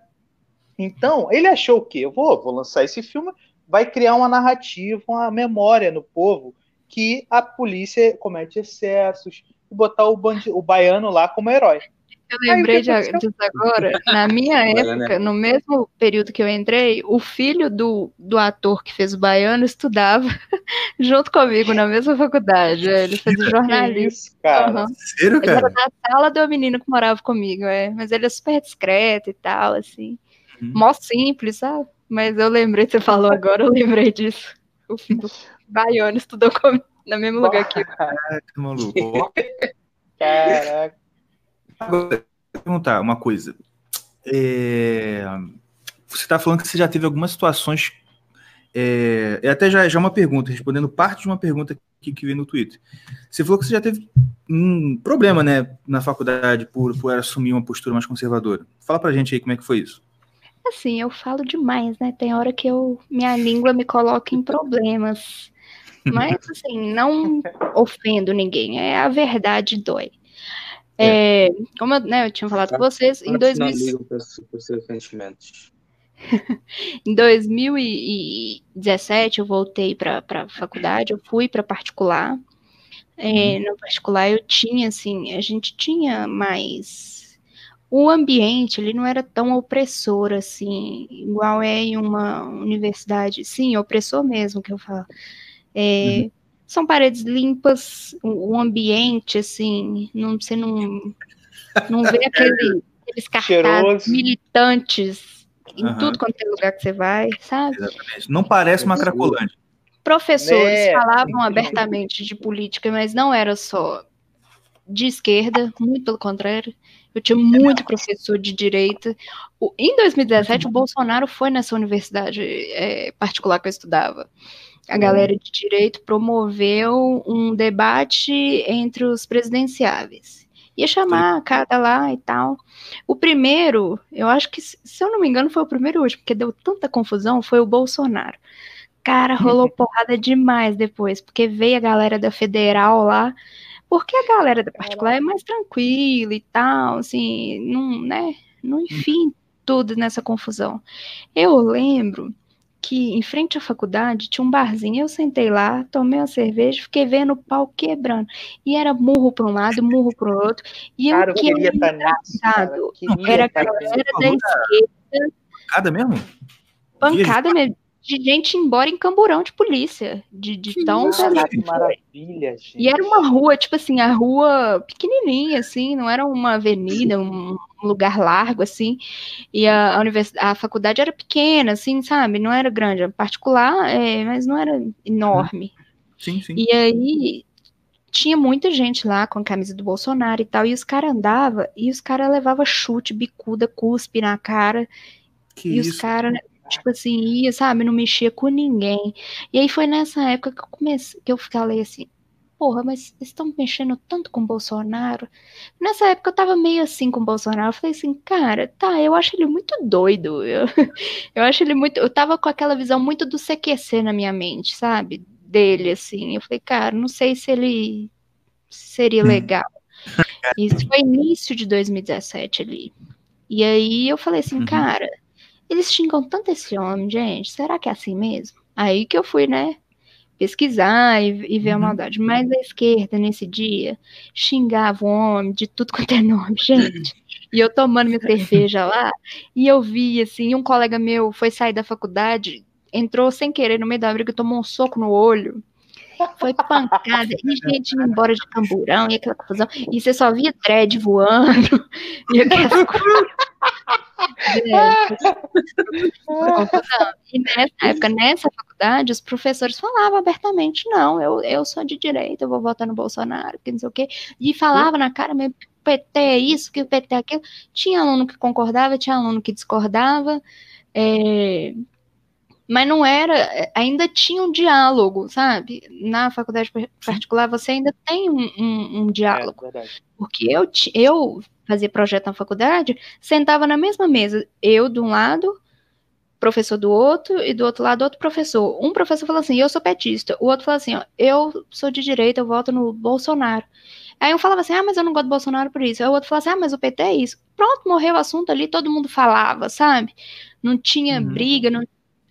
[SPEAKER 3] Então, ele achou o quê? Eu vou, vou lançar esse filme, vai criar uma narrativa, uma memória no povo que a polícia comete excessos e botar o, bandi o baiano lá como herói.
[SPEAKER 2] Eu lembrei de, disso agora. Na minha época, no mesmo período que eu entrei, o filho do, do ator que fez o baiano estudava (laughs) junto comigo na mesma faculdade. Ele fez jornalismo. Isso,
[SPEAKER 3] cara. Uhum.
[SPEAKER 1] Sério, cara? Ele era
[SPEAKER 2] da sala do menino que morava comigo, é. Mas ele é super discreto e tal, assim. Hum. Mó simples, sabe? Mas eu lembrei, você falou agora, eu lembrei disso. O filho do baiano estudou comigo no mesmo lugar que eu.
[SPEAKER 1] Caraca, maluco. (laughs) Caraca. Agora, perguntar uma coisa. É... Você está falando que você já teve algumas situações. É, é até já, já uma pergunta, respondendo parte de uma pergunta que, que veio no Twitter. Você falou que você já teve um problema né, na faculdade por, por assumir uma postura mais conservadora. Fala pra gente aí como é que foi isso.
[SPEAKER 2] Assim, eu falo demais, né? Tem hora que eu minha língua me coloca em problemas. Mas, assim, não ofendo ninguém. É a verdade dói. É, como eu, né, eu tinha falado com vocês, em 2000... (laughs) em 2017 eu voltei para a faculdade, eu fui para particular. É, uhum. No particular eu tinha, assim, a gente tinha mais. O ambiente ele não era tão opressor assim, igual é em uma universidade. Sim, opressor mesmo que eu falo. É, uhum são paredes limpas, o, ambiente, assim, não, você não, não vê (laughs) aquele, aqueles cartazes militantes em uhum. tudo quanto é lugar que você vai, sabe?
[SPEAKER 1] Exatamente. Não parece uma cracolândia.
[SPEAKER 2] Professores é. falavam abertamente de política, mas não era só de esquerda, muito pelo contrário. Eu tinha muito professor de direita. O, em 2017, o Bolsonaro foi nessa universidade é, particular que eu estudava a galera de direito promoveu um debate entre os presidenciáveis. Ia chamar cada lá e tal. O primeiro, eu acho que, se eu não me engano, foi o primeiro hoje, porque deu tanta confusão, foi o Bolsonaro. Cara, rolou (laughs) porrada demais depois, porque veio a galera da federal lá, porque a galera da particular é mais tranquila e tal, assim, não, né, não enfim, tudo nessa confusão. Eu lembro que em frente à faculdade tinha um barzinho. Eu sentei lá, tomei uma cerveja, fiquei vendo o pau quebrando. E era murro para um lado, murro para o outro. E cara, eu queria estar engraçado era a galera da esquerda.
[SPEAKER 1] Pancada mesmo?
[SPEAKER 2] Pancada mesmo de gente embora em camburão de polícia, de, de tão
[SPEAKER 3] maravilha, gente.
[SPEAKER 2] E era uma rua, tipo assim, a rua pequenininha, assim, não era uma avenida, um lugar largo, assim, e a, a, univers... a faculdade era pequena, assim, sabe, não era grande, era particular, é, mas não era enorme.
[SPEAKER 1] Sim, sim.
[SPEAKER 2] E aí tinha muita gente lá com a camisa do Bolsonaro e tal, e os caras andavam, e os caras levavam chute, bicuda, cuspe na cara, que e isso? os caras tipo assim, ia, sabe, não mexia com ninguém. E aí foi nessa época que eu comecei, que eu falei assim, porra, mas estão mexendo tanto com o Bolsonaro. Nessa época eu tava meio assim com o Bolsonaro. Eu falei assim, cara, tá, eu acho ele muito doido. Eu, (laughs) eu acho ele muito. Eu tava com aquela visão muito do CQC na minha mente, sabe? Dele, assim. Eu falei, cara, não sei se ele seria hum. legal. Isso foi início de 2017 ali. E aí eu falei assim,
[SPEAKER 1] Uhum.
[SPEAKER 2] cara, eles xingam tanto esse homem, gente, será que é assim mesmo? Aí que eu fui, né, pesquisar e, e ver a
[SPEAKER 1] Uhum.
[SPEAKER 2] maldade. Mas a esquerda, nesse dia, xingava o homem de tudo quanto é nome, (laughs) gente. E eu tomando minha cerveja lá, e eu vi, assim, um colega meu foi sair da faculdade, entrou sem querer no meio da briga, tomou um soco no olho. Foi pancada, e gente indo embora de camburão, e aquela confusão, e você só via thread voando, (laughs) e aquelas coisas. E nessa época, nessa faculdade, os professores falavam abertamente, não, eu, eu sou de direita, eu vou votar no Bolsonaro, que não sei o quê, e falava na cara mesmo, PT é isso, que o PT é aquilo. Tinha aluno que concordava, tinha aluno que discordava, é, mas não era, ainda tinha um diálogo, sabe? Na faculdade particular você ainda tem um, um, um
[SPEAKER 3] É,
[SPEAKER 2] diálogo.
[SPEAKER 3] verdade.
[SPEAKER 2] Porque eu, eu fazia projeto na faculdade, sentava na mesma mesa, eu de um lado, professor do outro, e do outro lado outro professor. Um professor falou assim, eu sou petista. O outro falou assim, ó, eu sou de direita, eu voto no Bolsonaro. Aí um falava assim, ah, mas eu não gosto do Bolsonaro por isso. Aí o outro falava assim, ah, mas o PT é isso. Pronto, morreu o assunto ali, todo mundo falava, sabe? Não tinha
[SPEAKER 1] Uhum.
[SPEAKER 2] briga, não...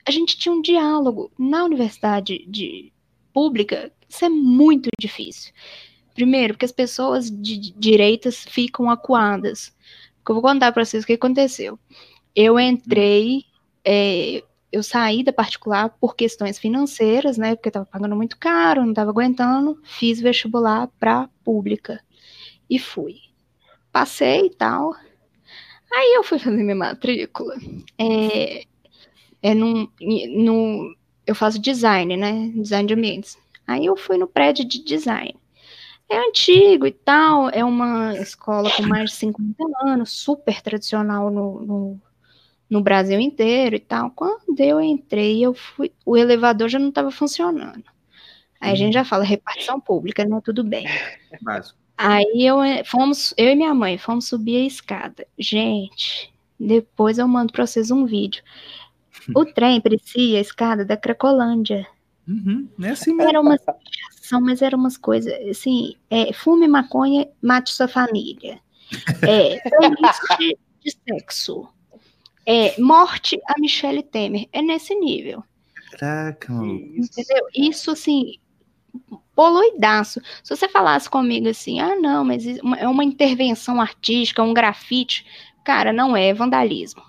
[SPEAKER 2] a gente tinha um diálogo. Na universidade de pública, isso é muito difícil. Primeiro, porque as pessoas de direitas ficam acuadas. Eu vou contar para vocês o que aconteceu. Eu entrei, é, eu saí da particular por questões financeiras, né? Porque eu tava pagando muito caro, não tava aguentando. Fiz vestibular para pública e fui. Passei e tal. Aí eu fui fazer minha matrícula. É, é num, num, eu faço design, né? Design de ambientes. Aí eu fui no prédio de design. É antigo e tal, é uma escola com mais de 50 anos, super tradicional no, no, no Brasil inteiro e tal. Quando eu entrei, eu fui, o elevador já não estava funcionando. Aí a gente já fala repartição pública, né? Tudo bem. (laughs)
[SPEAKER 1] Básico.
[SPEAKER 2] Aí eu eh, fomos, eu e minha mãe, fomos subir a escada. Gente, depois eu mando para vocês um vídeo. O (laughs) trem parecia a escada da Cracolândia.
[SPEAKER 1] Uhum. É assim mesmo.
[SPEAKER 2] Era uma situação, mas eram umas coisas assim, é, fume maconha, mate sua família. É, de, de sexo. É, morte a Michelle Temer. É nesse nível.
[SPEAKER 1] Caraca, mano.
[SPEAKER 2] Entendeu? Isso, assim, poluidaço. Se você falasse comigo assim, ah, não, mas é uma intervenção artística, um grafite, cara, não é vandalismo.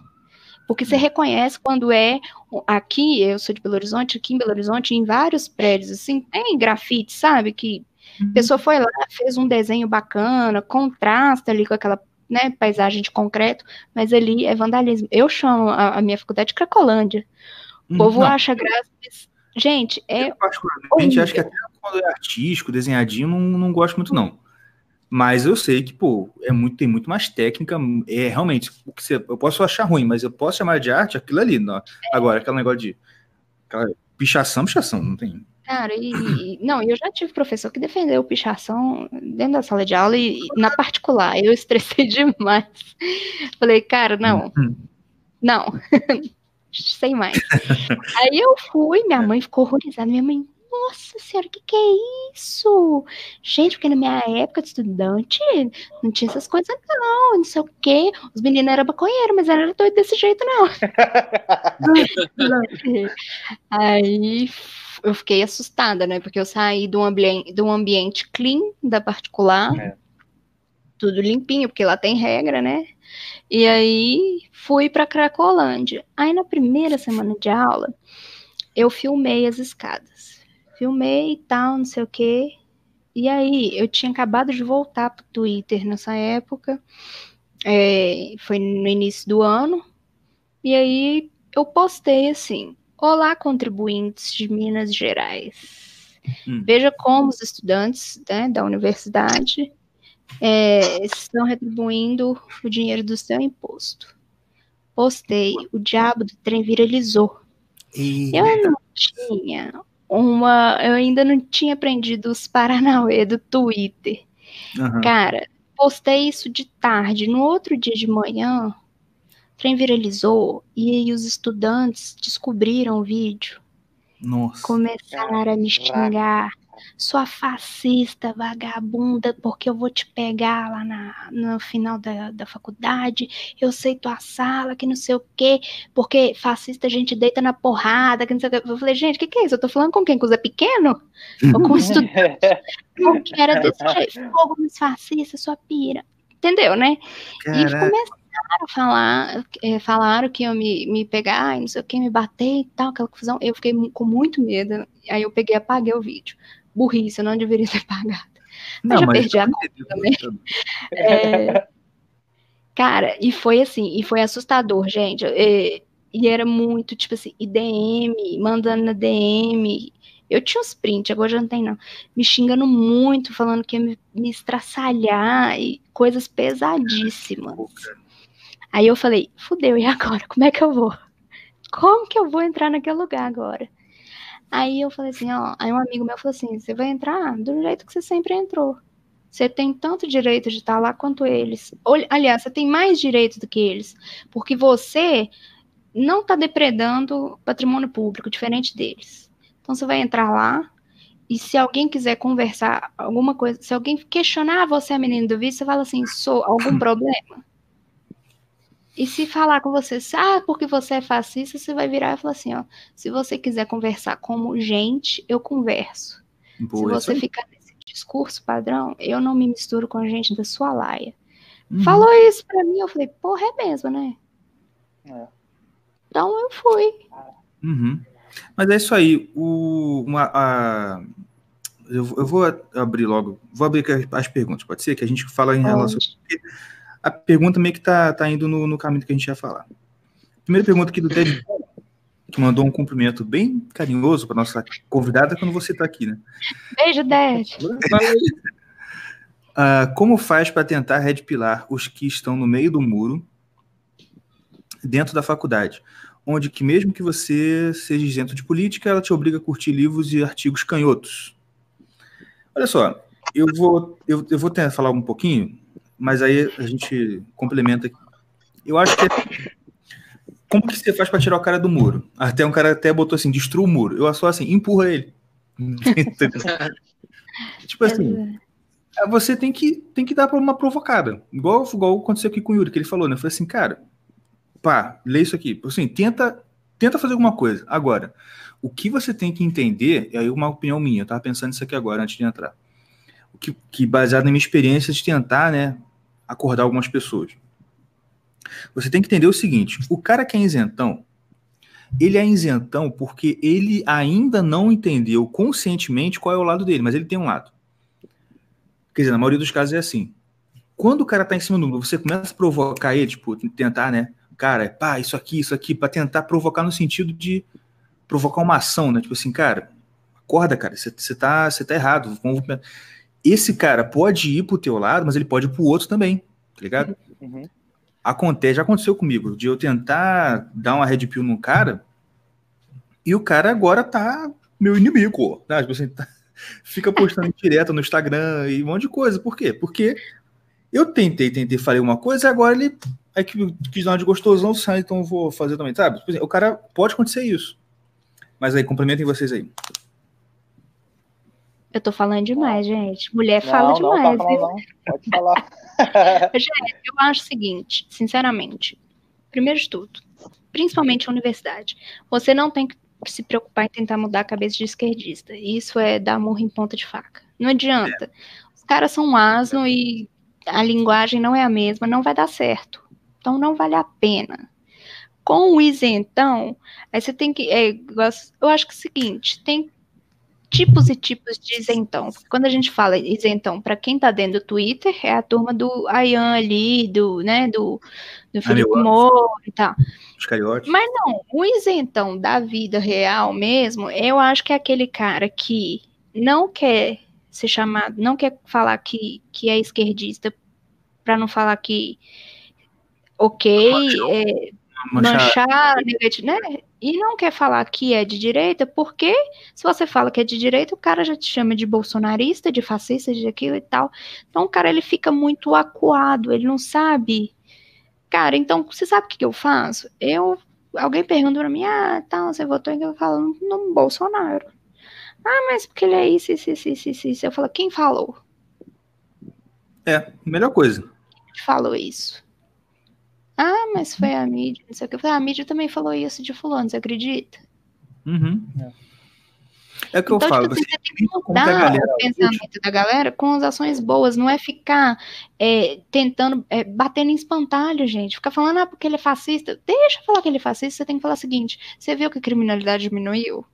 [SPEAKER 2] Porque você reconhece quando é. Aqui, eu sou de Belo Horizonte, aqui em Belo Horizonte, em vários prédios, assim, tem grafite, sabe? Que a pessoa foi lá, fez um desenho bacana, contrasta ali com aquela né, paisagem de concreto, mas ali é vandalismo. Eu chamo a, a minha faculdade de Cracolândia. O povo
[SPEAKER 1] Não,
[SPEAKER 2] acha graça, mas, gente, é
[SPEAKER 1] Eu, particularmente, acho que até quando é artístico, desenhadinho, não, não gosto muito, não. Mas eu sei que, pô, é muito, tem muito mais técnica. É realmente, o que você, eu posso achar ruim, mas eu posso chamar de arte aquilo ali. Não. Agora, aquele negócio de. Aquela pichação, pichação, não tem.
[SPEAKER 2] Cara, e, não, eu já tive professor que defendeu pichação dentro da sala de aula e, na particular, eu estressei (laughs) demais. Falei, cara, não,
[SPEAKER 1] Hum.
[SPEAKER 2] não, (laughs) sem mais. Aí eu fui, minha mãe ficou horrorizada, minha mãe, nossa senhora, o que que é isso? Gente, porque na minha época de estudante não tinha essas coisas não, não sei o quê. Os meninos eram maconheiros, mas era doido desse jeito não. (laughs) Aí eu fiquei assustada, né? Porque eu saí de um, ambiente, de um ambiente clean da particular,
[SPEAKER 3] É.
[SPEAKER 2] tudo limpinho, porque lá tem regra, né? E aí fui para Cracolândia. Aí na primeira semana de aula, eu filmei as escadas. Filmei e tal, não sei o quê. E aí eu tinha acabado de voltar pro Twitter nessa época. É, foi no início do ano. E aí eu postei assim: Olá, contribuintes de Minas Gerais.
[SPEAKER 1] Hum.
[SPEAKER 2] Veja como os estudantes né, da universidade é, estão retribuindo o dinheiro do seu imposto. Postei, o diabo do trem viralizou.
[SPEAKER 1] E...
[SPEAKER 2] Eu não tinha uma. Eu ainda não tinha aprendido os Paranauê do Twitter.
[SPEAKER 1] Aham.
[SPEAKER 2] Cara, postei isso de tarde. No outro dia de manhã, o trem viralizou e aí os estudantes descobriram o vídeo,
[SPEAKER 1] Nossa.
[SPEAKER 2] começaram a me xingar. Sua fascista, vagabunda, porque eu vou te pegar lá na, no final da, da faculdade, eu sei tua sala, que não sei o quê, porque fascista a gente deita na porrada, que não sei o quê. Eu falei, gente, o que, que é isso? Eu tô falando com quem? Com o Zé Pequeno? Ou com estudante? (laughs) que era desse jeito, fogo nos fascistas, sua pira. Entendeu, né?
[SPEAKER 1] Caraca.
[SPEAKER 2] E começaram a falar, é, falaram que iam me, me pegar, e não sei o que, me bater e tal, aquela confusão. Eu fiquei com muito medo. Aí eu peguei e apaguei o vídeo. Burrice, eu não deveria ter (laughs) pagado. Mas já perdi a conta também. (laughs) É, cara, e foi assim, e foi assustador, gente. É, e era muito, tipo assim, IDM, mandando na DM. Eu tinha uns prints, agora já não tem, não. Me xingando muito, falando que ia me, me estraçalhar e coisas pesadíssimas. Aí eu falei, fudeu, e agora? Como é que eu vou? Como que eu vou entrar naquele lugar agora? Aí eu falei assim, ó, aí um amigo meu falou assim, você vai entrar do jeito que você sempre entrou. Você tem tanto direito de estar lá quanto eles. Aliás, você tem mais direito do que eles, porque você não está depredando patrimônio público, diferente deles. Então você vai entrar lá e se alguém quiser conversar alguma coisa, se alguém questionar você, a menina do vídeo, você fala assim, sou algum problema? E se falar com você, ah, porque você é fascista, você vai virar e falar assim, ó, se você quiser conversar como gente, eu converso.
[SPEAKER 1] Boa,
[SPEAKER 2] se você ficar nesse discurso padrão, eu não me misturo com a gente da sua laia.
[SPEAKER 1] Uhum.
[SPEAKER 2] Falou isso pra mim, eu falei, porra, é mesmo, né?
[SPEAKER 3] É.
[SPEAKER 2] Então eu fui.
[SPEAKER 1] Uhum. Mas é isso aí. O, uma, a- eu, eu vou abrir logo. Vou abrir as perguntas, pode ser? Que a gente fala em relação. A pergunta meio que tá, tá indo no, no caminho que a gente ia falar. Primeira pergunta aqui do Ted, que mandou um cumprimento bem carinhoso para nossa convidada quando você está aqui, né?
[SPEAKER 2] Beijo, Dad. (laughs)
[SPEAKER 1] Ah, como faz para tentar redpilar os que estão no meio do muro dentro da faculdade? Onde que mesmo que você seja isento de política, ela te obriga a curtir livros e artigos canhotos. Olha só, eu vou, eu, eu vou tentar falar um pouquinho, mas aí a gente complementa aqui. Eu acho que é, como que você faz para tirar o cara do muro? Até um cara até botou assim, destrua o muro. Eu só assim, empurra ele. (laughs) tipo assim, é, você tem que, tem que dar uma provocada. Igual, igual aconteceu aqui com o Yuri, que ele falou, né? Falei assim, cara, pá, lê isso aqui. Assim, tenta, tenta fazer alguma coisa. Agora, o que você tem que entender, e aí uma opinião minha, eu tava pensando nisso aqui agora, antes de entrar. Que, que baseado na minha experiência de tentar, né, acordar algumas pessoas. Você tem que entender o seguinte: o cara que é isentão, ele é isentão porque ele ainda não entendeu conscientemente qual é o lado dele, mas ele tem um lado. Quer dizer, na maioria dos casos é assim. Quando o cara tá em cima do muro, você começa a provocar ele, tipo, tentar, né? Cara, pá, isso aqui, isso aqui, para tentar provocar no sentido de provocar uma ação, né? Tipo assim, cara, acorda, cara, você tá, tá errado. Esse cara pode ir pro teu lado, mas ele pode ir pro outro também, tá ligado?
[SPEAKER 3] Uhum.
[SPEAKER 1] Acontece, já aconteceu comigo, de eu tentar dar uma red pill num cara e o cara agora tá meu inimigo, tá? Tipo assim, tá, (laughs) fica postando (laughs) direto no Instagram e um monte de coisa. Por quê? Porque eu tentei, tentei, falei uma coisa e agora ele é que quis dar uma de gostosão, sai, então eu vou fazer também, sabe? Tipo assim, o cara pode acontecer isso. Mas aí, complementem vocês aí.
[SPEAKER 2] Eu tô falando demais, gente. Mulher fala
[SPEAKER 3] não,
[SPEAKER 2] demais.
[SPEAKER 3] Não, não, pode falar. (laughs) (laughs)
[SPEAKER 2] gente, eu acho o seguinte, sinceramente. Primeiro de tudo, principalmente a universidade, você não tem que se preocupar em tentar mudar a cabeça de esquerdista. Isso é dar murro em ponta de faca. Não adianta. Os caras são um asno e a linguagem não é a mesma, não vai dar certo. Então não vale a pena. Com o isentão, aí você tem que. É, eu acho que é o seguinte, tem tipos e tipos de isentão. Porque quando a gente fala isentão, para quem tá dentro do Twitter, é a turma do Ayan ali, do, né, do, do Felipe Moro e tal.
[SPEAKER 1] Os cariotes.
[SPEAKER 2] Mas não, o isentão da vida real mesmo, eu acho que é aquele cara que não quer ser chamado, não quer falar que, que é esquerdista, para não falar que ok, é, manchar, manchar negativo, né? E não quer falar que é de direita, porque se você fala que é de direita, o cara já te chama de bolsonarista, de fascista, de aquilo e tal. Então o cara ele fica muito acuado, ele não sabe. Cara, então você sabe o que, que eu faço? Eu alguém pergunta para mim, ah, tá, você votou em que eu falo no Bolsonaro. Ah, mas porque ele é isso, isso, isso, isso, isso, isso. Eu falo, quem falou?
[SPEAKER 1] É, melhor coisa.
[SPEAKER 2] Quem falou isso? Ah, mas foi a mídia, não sei o que. Eu falei, ah, a mídia também falou isso de fulano, você acredita?
[SPEAKER 1] Uhum. É o que eu
[SPEAKER 2] Então,
[SPEAKER 1] falo.
[SPEAKER 2] tipo assim,
[SPEAKER 1] Você
[SPEAKER 2] tem que mudar
[SPEAKER 1] galera
[SPEAKER 2] o pensamento da galera com as ações boas, não é ficar é, tentando, é, batendo em espantalho, gente. Ficar falando, ah, porque ele é fascista. Deixa eu falar que ele é fascista, você tem que falar o seguinte: você viu que a criminalidade diminuiu?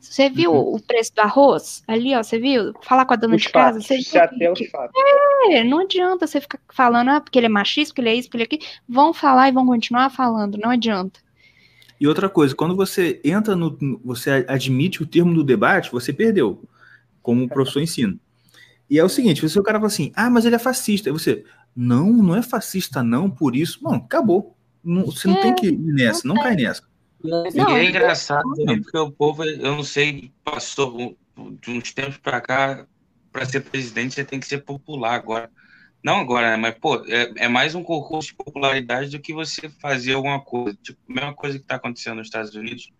[SPEAKER 2] Você viu
[SPEAKER 1] Uhum.
[SPEAKER 2] o preço do arroz? Ali, ó, você viu? Falar com a dona
[SPEAKER 3] Os
[SPEAKER 2] de casa? Você
[SPEAKER 3] é até os fatos.
[SPEAKER 2] é, não adianta você ficar falando, ah, porque ele é machista, porque ele é isso, porque ele é aquilo. Vão falar e vão continuar falando, não adianta.
[SPEAKER 1] E outra coisa, quando você entra no. Você admite o termo do debate, você perdeu. Como o professor ensina. E é o seguinte: você o cara fala assim, ah, mas ele é fascista. Aí você, não, não é fascista, não, por isso. Não, acabou. Não- você não
[SPEAKER 2] É,
[SPEAKER 1] tem que ir nessa, não, cai nessa.
[SPEAKER 2] Não,
[SPEAKER 4] e é
[SPEAKER 2] não.
[SPEAKER 4] engraçado também, porque o povo, eu não sei, passou de uns tempos pra cá, para ser presidente, você tem que ser popular agora. Não agora, né? Mas, pô, é, é mais um concurso de popularidade do que você fazer alguma coisa. Tipo, a mesma coisa que está acontecendo nos Estados Unidos,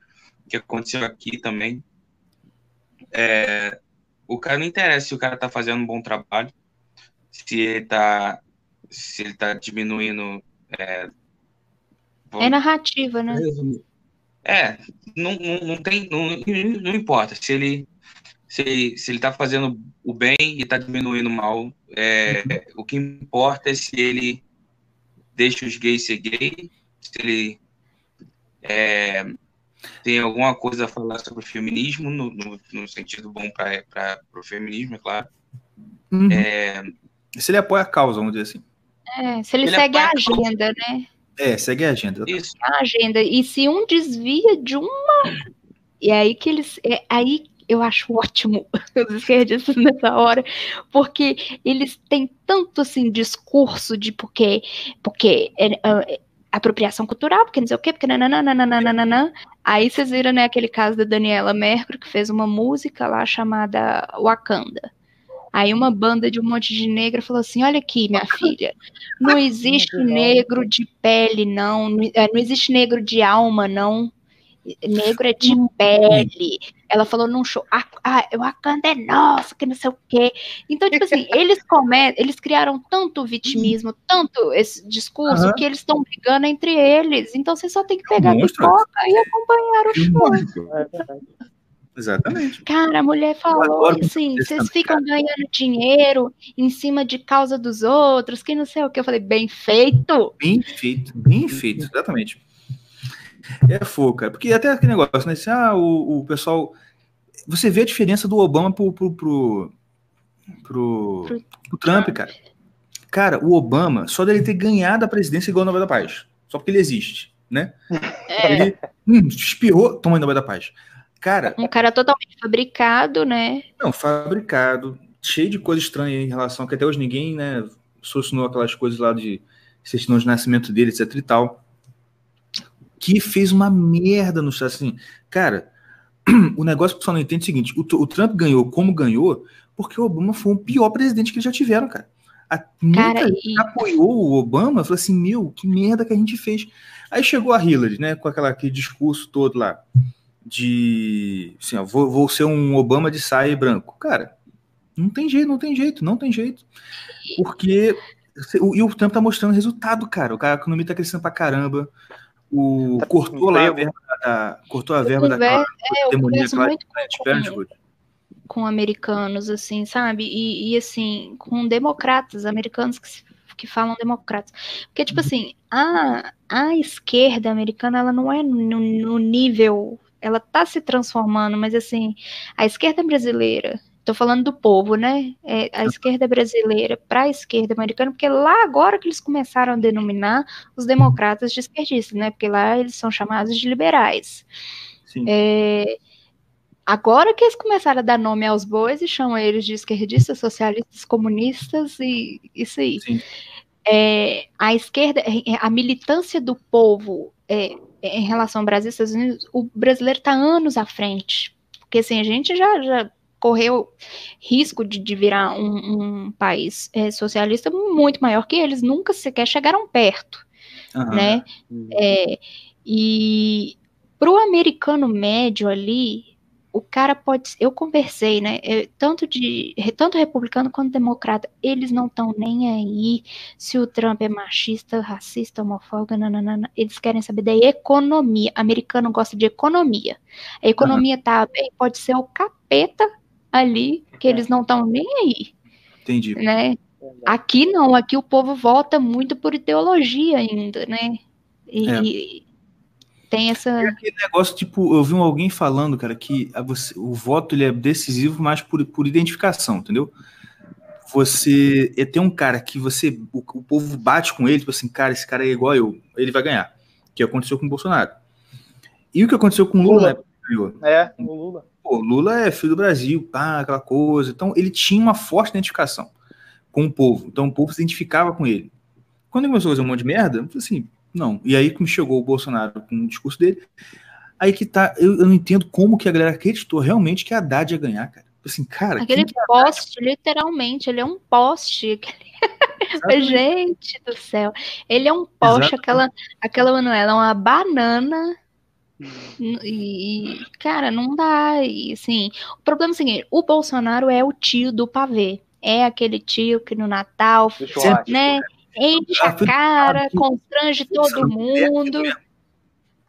[SPEAKER 4] que aconteceu aqui também. É, o cara não interessa se o cara tá fazendo um bom trabalho, se ele tá, se ele tá diminuindo. É,
[SPEAKER 2] É narrativa, né?
[SPEAKER 4] É, não, não, não tem, não, não importa se ele, se ele, se ele tá fazendo o bem e tá diminuindo o mal. É, o que importa é se ele deixa os gays ser gay, se ele é, tem alguma coisa a falar sobre o feminismo, no, no, no sentido bom para o feminismo, é claro.
[SPEAKER 1] Uhum.
[SPEAKER 4] É,
[SPEAKER 1] Se ele apoia a causa, vamos dizer assim.
[SPEAKER 2] É, se ele,
[SPEAKER 4] Ele
[SPEAKER 2] segue a
[SPEAKER 4] apoia a
[SPEAKER 2] agenda, né?
[SPEAKER 1] É, segue a agenda.
[SPEAKER 4] isso.
[SPEAKER 2] A agenda. E se um desvia de uma. E é aí que eles. É aí eu acho ótimo (laughs) os esquerdistas nessa hora, porque eles têm tanto assim discurso de porque. Porque. É, é, apropriação cultural, porque não sei o quê, porque nananana. Aí vocês viram, né, aquele caso da Daniela Mercury, que fez uma música lá chamada Wakanda. Aí uma banda de um monte de negro falou assim: olha aqui, minha (laughs) filha, não existe negro de pele, não, não, não existe negro de alma, não. Negro é de pele. Ela falou num show, ah, ah, o Wakanda é nosso, que não sei o quê. Então, tipo assim, (laughs) eles come... eles criaram tanto vitimismo, tanto esse discurso,
[SPEAKER 1] Uhum.
[SPEAKER 2] que eles estão brigando entre eles. Então você só tem que pegar a pipoca e acompanhar o show.
[SPEAKER 1] Exatamente.
[SPEAKER 2] Cara, a mulher falou assim, vocês ficam ganhando dinheiro em cima de causa dos outros, que não sei o que. Eu falei, bem feito.
[SPEAKER 1] Bem feito, bem feito, exatamente. É fogo, cara. Porque até aquele negócio, né? Assim, ah, o, o pessoal. Você vê a diferença do Obama pro, pro, pro, pro,
[SPEAKER 2] Pro-
[SPEAKER 1] Trump, cara. Cara, o Obama, só dele ter ganhado a presidência igual a Nobel da Paz. Só porque ele existe, né?
[SPEAKER 2] É,
[SPEAKER 1] Ele hum, espirrou, toma Nobel da Paz. Cara,
[SPEAKER 2] um cara totalmente fabricado, né?
[SPEAKER 1] não, fabricado, cheio de coisa estranha em relação, que até hoje ninguém, né, solucionou aquelas coisas lá de certidão de nascimento dele, etc e tal. Que fez uma merda no assim. Cara, (clears throat) o negócio que o pessoal não entende é o seguinte: o, o Trump ganhou como ganhou, porque o Obama foi o pior presidente que eles já tiveram, cara. A, muita
[SPEAKER 2] Cara,
[SPEAKER 1] gente
[SPEAKER 2] e
[SPEAKER 1] apoiou o Obama, falou assim: meu, que merda que a gente fez. Aí chegou a Hillary, né, com aquela, aquele discurso todo lá, de assim, ó, vou, vou ser um Obama de saia e branco. Cara, não tem jeito, não tem jeito, não tem jeito. Porque. o- E o Trump tá mostrando resultado, cara. O cara, a economia tá crescendo pra caramba. O,
[SPEAKER 3] Tá
[SPEAKER 1] cortou lá a verba da. Cortou a verba daquela
[SPEAKER 2] é, eu
[SPEAKER 1] demonia
[SPEAKER 2] muito com, com americanos, assim, sabe? E, e, assim, com democratas, americanos que, se- que falam democratas. Porque, tipo assim, a, a esquerda americana, ela não é no, no nível. Ela tá se transformando, mas assim, a esquerda brasileira, tô falando do povo, né? É, a esquerda brasileira para a esquerda americana, porque lá agora que eles começaram a denominar os democratas de esquerdistas, né? Porque lá eles são chamados de liberais.
[SPEAKER 1] Sim.
[SPEAKER 2] É, agora que eles começaram a dar nome aos bois e chamam eles de esquerdistas, socialistas, comunistas e isso aí.
[SPEAKER 1] Sim.
[SPEAKER 2] É, a esquerda, a militância do povo é, em relação ao Brasil e Estados Unidos, o brasileiro está anos à frente. Porque assim, a gente já, já correu risco de, de virar um, um país é, socialista muito maior que eles, nunca sequer chegaram perto
[SPEAKER 1] Aham.
[SPEAKER 2] né? É, e para o americano médio ali, o cara pode. Eu conversei, né? Eu, tanto de tanto republicano quanto democrata, eles não estão nem aí se o Trump é machista, racista, homofóbico, nananana, eles querem saber da economia. O americano gosta de economia. A economia uhum. tá bem, pode ser o capeta ali, que eles não estão nem aí.
[SPEAKER 1] Entendi.
[SPEAKER 2] Né? Aqui não, aqui o povo vota muito por ideologia ainda, né? E, é tem essa. É
[SPEAKER 1] aquele negócio, tipo, eu vi alguém falando, cara, que a você, o voto ele é decisivo mais por, por identificação, entendeu? Você é, tem um cara que você. O, o, povo bate com ele, tipo assim, cara, esse cara é igual eu, ele vai ganhar. Que aconteceu com o Bolsonaro. E o que aconteceu com o Lula,
[SPEAKER 3] Lula. É, o Lula.
[SPEAKER 1] Pô, Lula é filho do Brasil, pá, aquela coisa. Então, ele tinha uma forte identificação com o povo. Então, o povo se identificava com ele. Quando ele começou a fazer um monte de merda, eu falei assim, não. E aí que me chegou o Bolsonaro com o discurso dele. Aí que tá, eu, eu não entendo como que a galera acreditou realmente que a Haddad ia ganhar, cara. Assim, cara.
[SPEAKER 2] Aquele poste, literalmente, ele é um poste. (laughs) Gente do céu. Ele é um poste, aquela, aquela Manuela é uma banana. E, cara, não dá. E, assim, o problema é o seguinte: o Bolsonaro é o tio do pavê. É aquele tio que no Natal, né? Enche a cara, constrange todo mundo.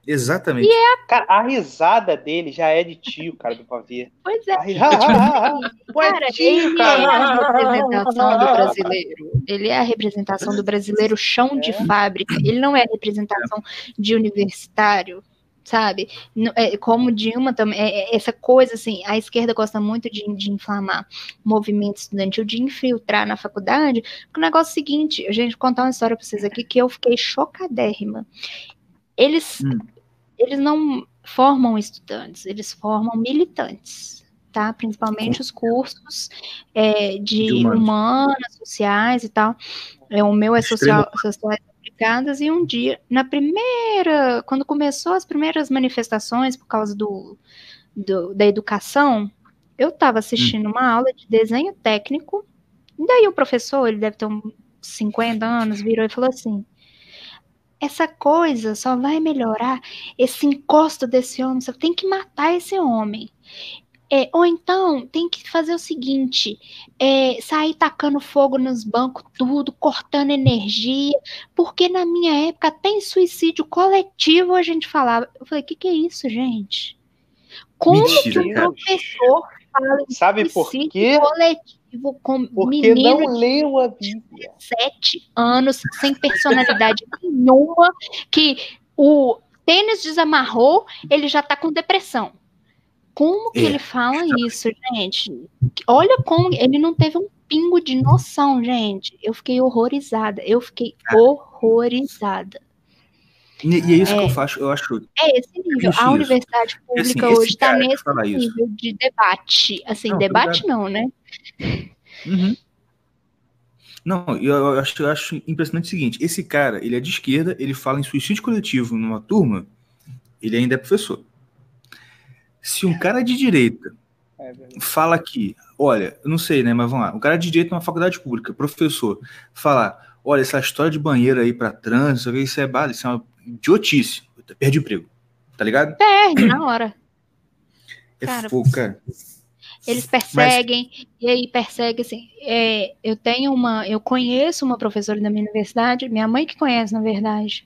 [SPEAKER 1] Exatamente.
[SPEAKER 3] E é a... Cara, a risada dele já é de tio, cara, do pavê.
[SPEAKER 2] Pois é. Ai, (laughs) cara, é ele é a representação do brasileiro. Ele é a representação do brasileiro chão de é. fábrica. Ele não é a representação de universitário sabe? É, como Dilma também, é, é, essa coisa assim, a esquerda gosta muito de, de inflamar movimento estudantil, de infiltrar na faculdade, porque o negócio é o seguinte, a gente contar uma história para vocês aqui que eu fiquei chocadérrima. Eles, hum. eles não formam estudantes, eles formam militantes. Tá? Principalmente os cursos é, de, de humanas. humanas, sociais e tal. É, o meu é social, social e um dia, na primeira, quando começou as primeiras manifestações por causa do, do da educação, eu estava assistindo hum. uma aula de desenho técnico, e daí o professor, ele deve ter uns 50 anos, virou e falou assim, essa coisa só vai melhorar esse encosto desse homem, você tem que matar esse homem. É, ou então tem que fazer o seguinte: é, sair tacando fogo nos bancos, tudo, cortando energia, porque na minha época tem suicídio coletivo, a gente falava. Eu falei, o que, que é isso, gente? Como Mentira, que o professor fala
[SPEAKER 3] Sabe por quê?
[SPEAKER 2] coletivo com
[SPEAKER 3] porque menino não leu a Bíblia.
[SPEAKER 2] Sete anos, sem personalidade (laughs) nenhuma, que o tênis desamarrou, ele já tá com depressão. Como que é. ele fala isso, gente? Olha como ele não teve um pingo de noção, gente. Eu fiquei horrorizada. Eu fiquei horrorizada.
[SPEAKER 1] E, e é isso é. que eu faço, eu acho.
[SPEAKER 2] É esse nível. A universidade assim, pública assim, hoje está nesse nível isso. de debate. Assim, não, debate não, né?
[SPEAKER 1] Uhum. Não, eu acho, eu acho impressionante o seguinte: esse cara, ele é de esquerda, ele fala em suicídio coletivo numa turma, ele ainda é professor. Se um cara de direita é fala que, olha, eu não sei, né, mas vamos lá, um cara de direita numa faculdade pública, professor, falar, olha, essa história de banheiro aí para trans, isso é base, isso é uma idiotice, perde o emprego, tá ligado?
[SPEAKER 2] Perde na hora.
[SPEAKER 1] É cara, fogo, cara.
[SPEAKER 2] Eles perseguem, Mas... e aí persegue assim. É, eu tenho uma, eu conheço uma professora da minha universidade, minha mãe que conhece, na verdade.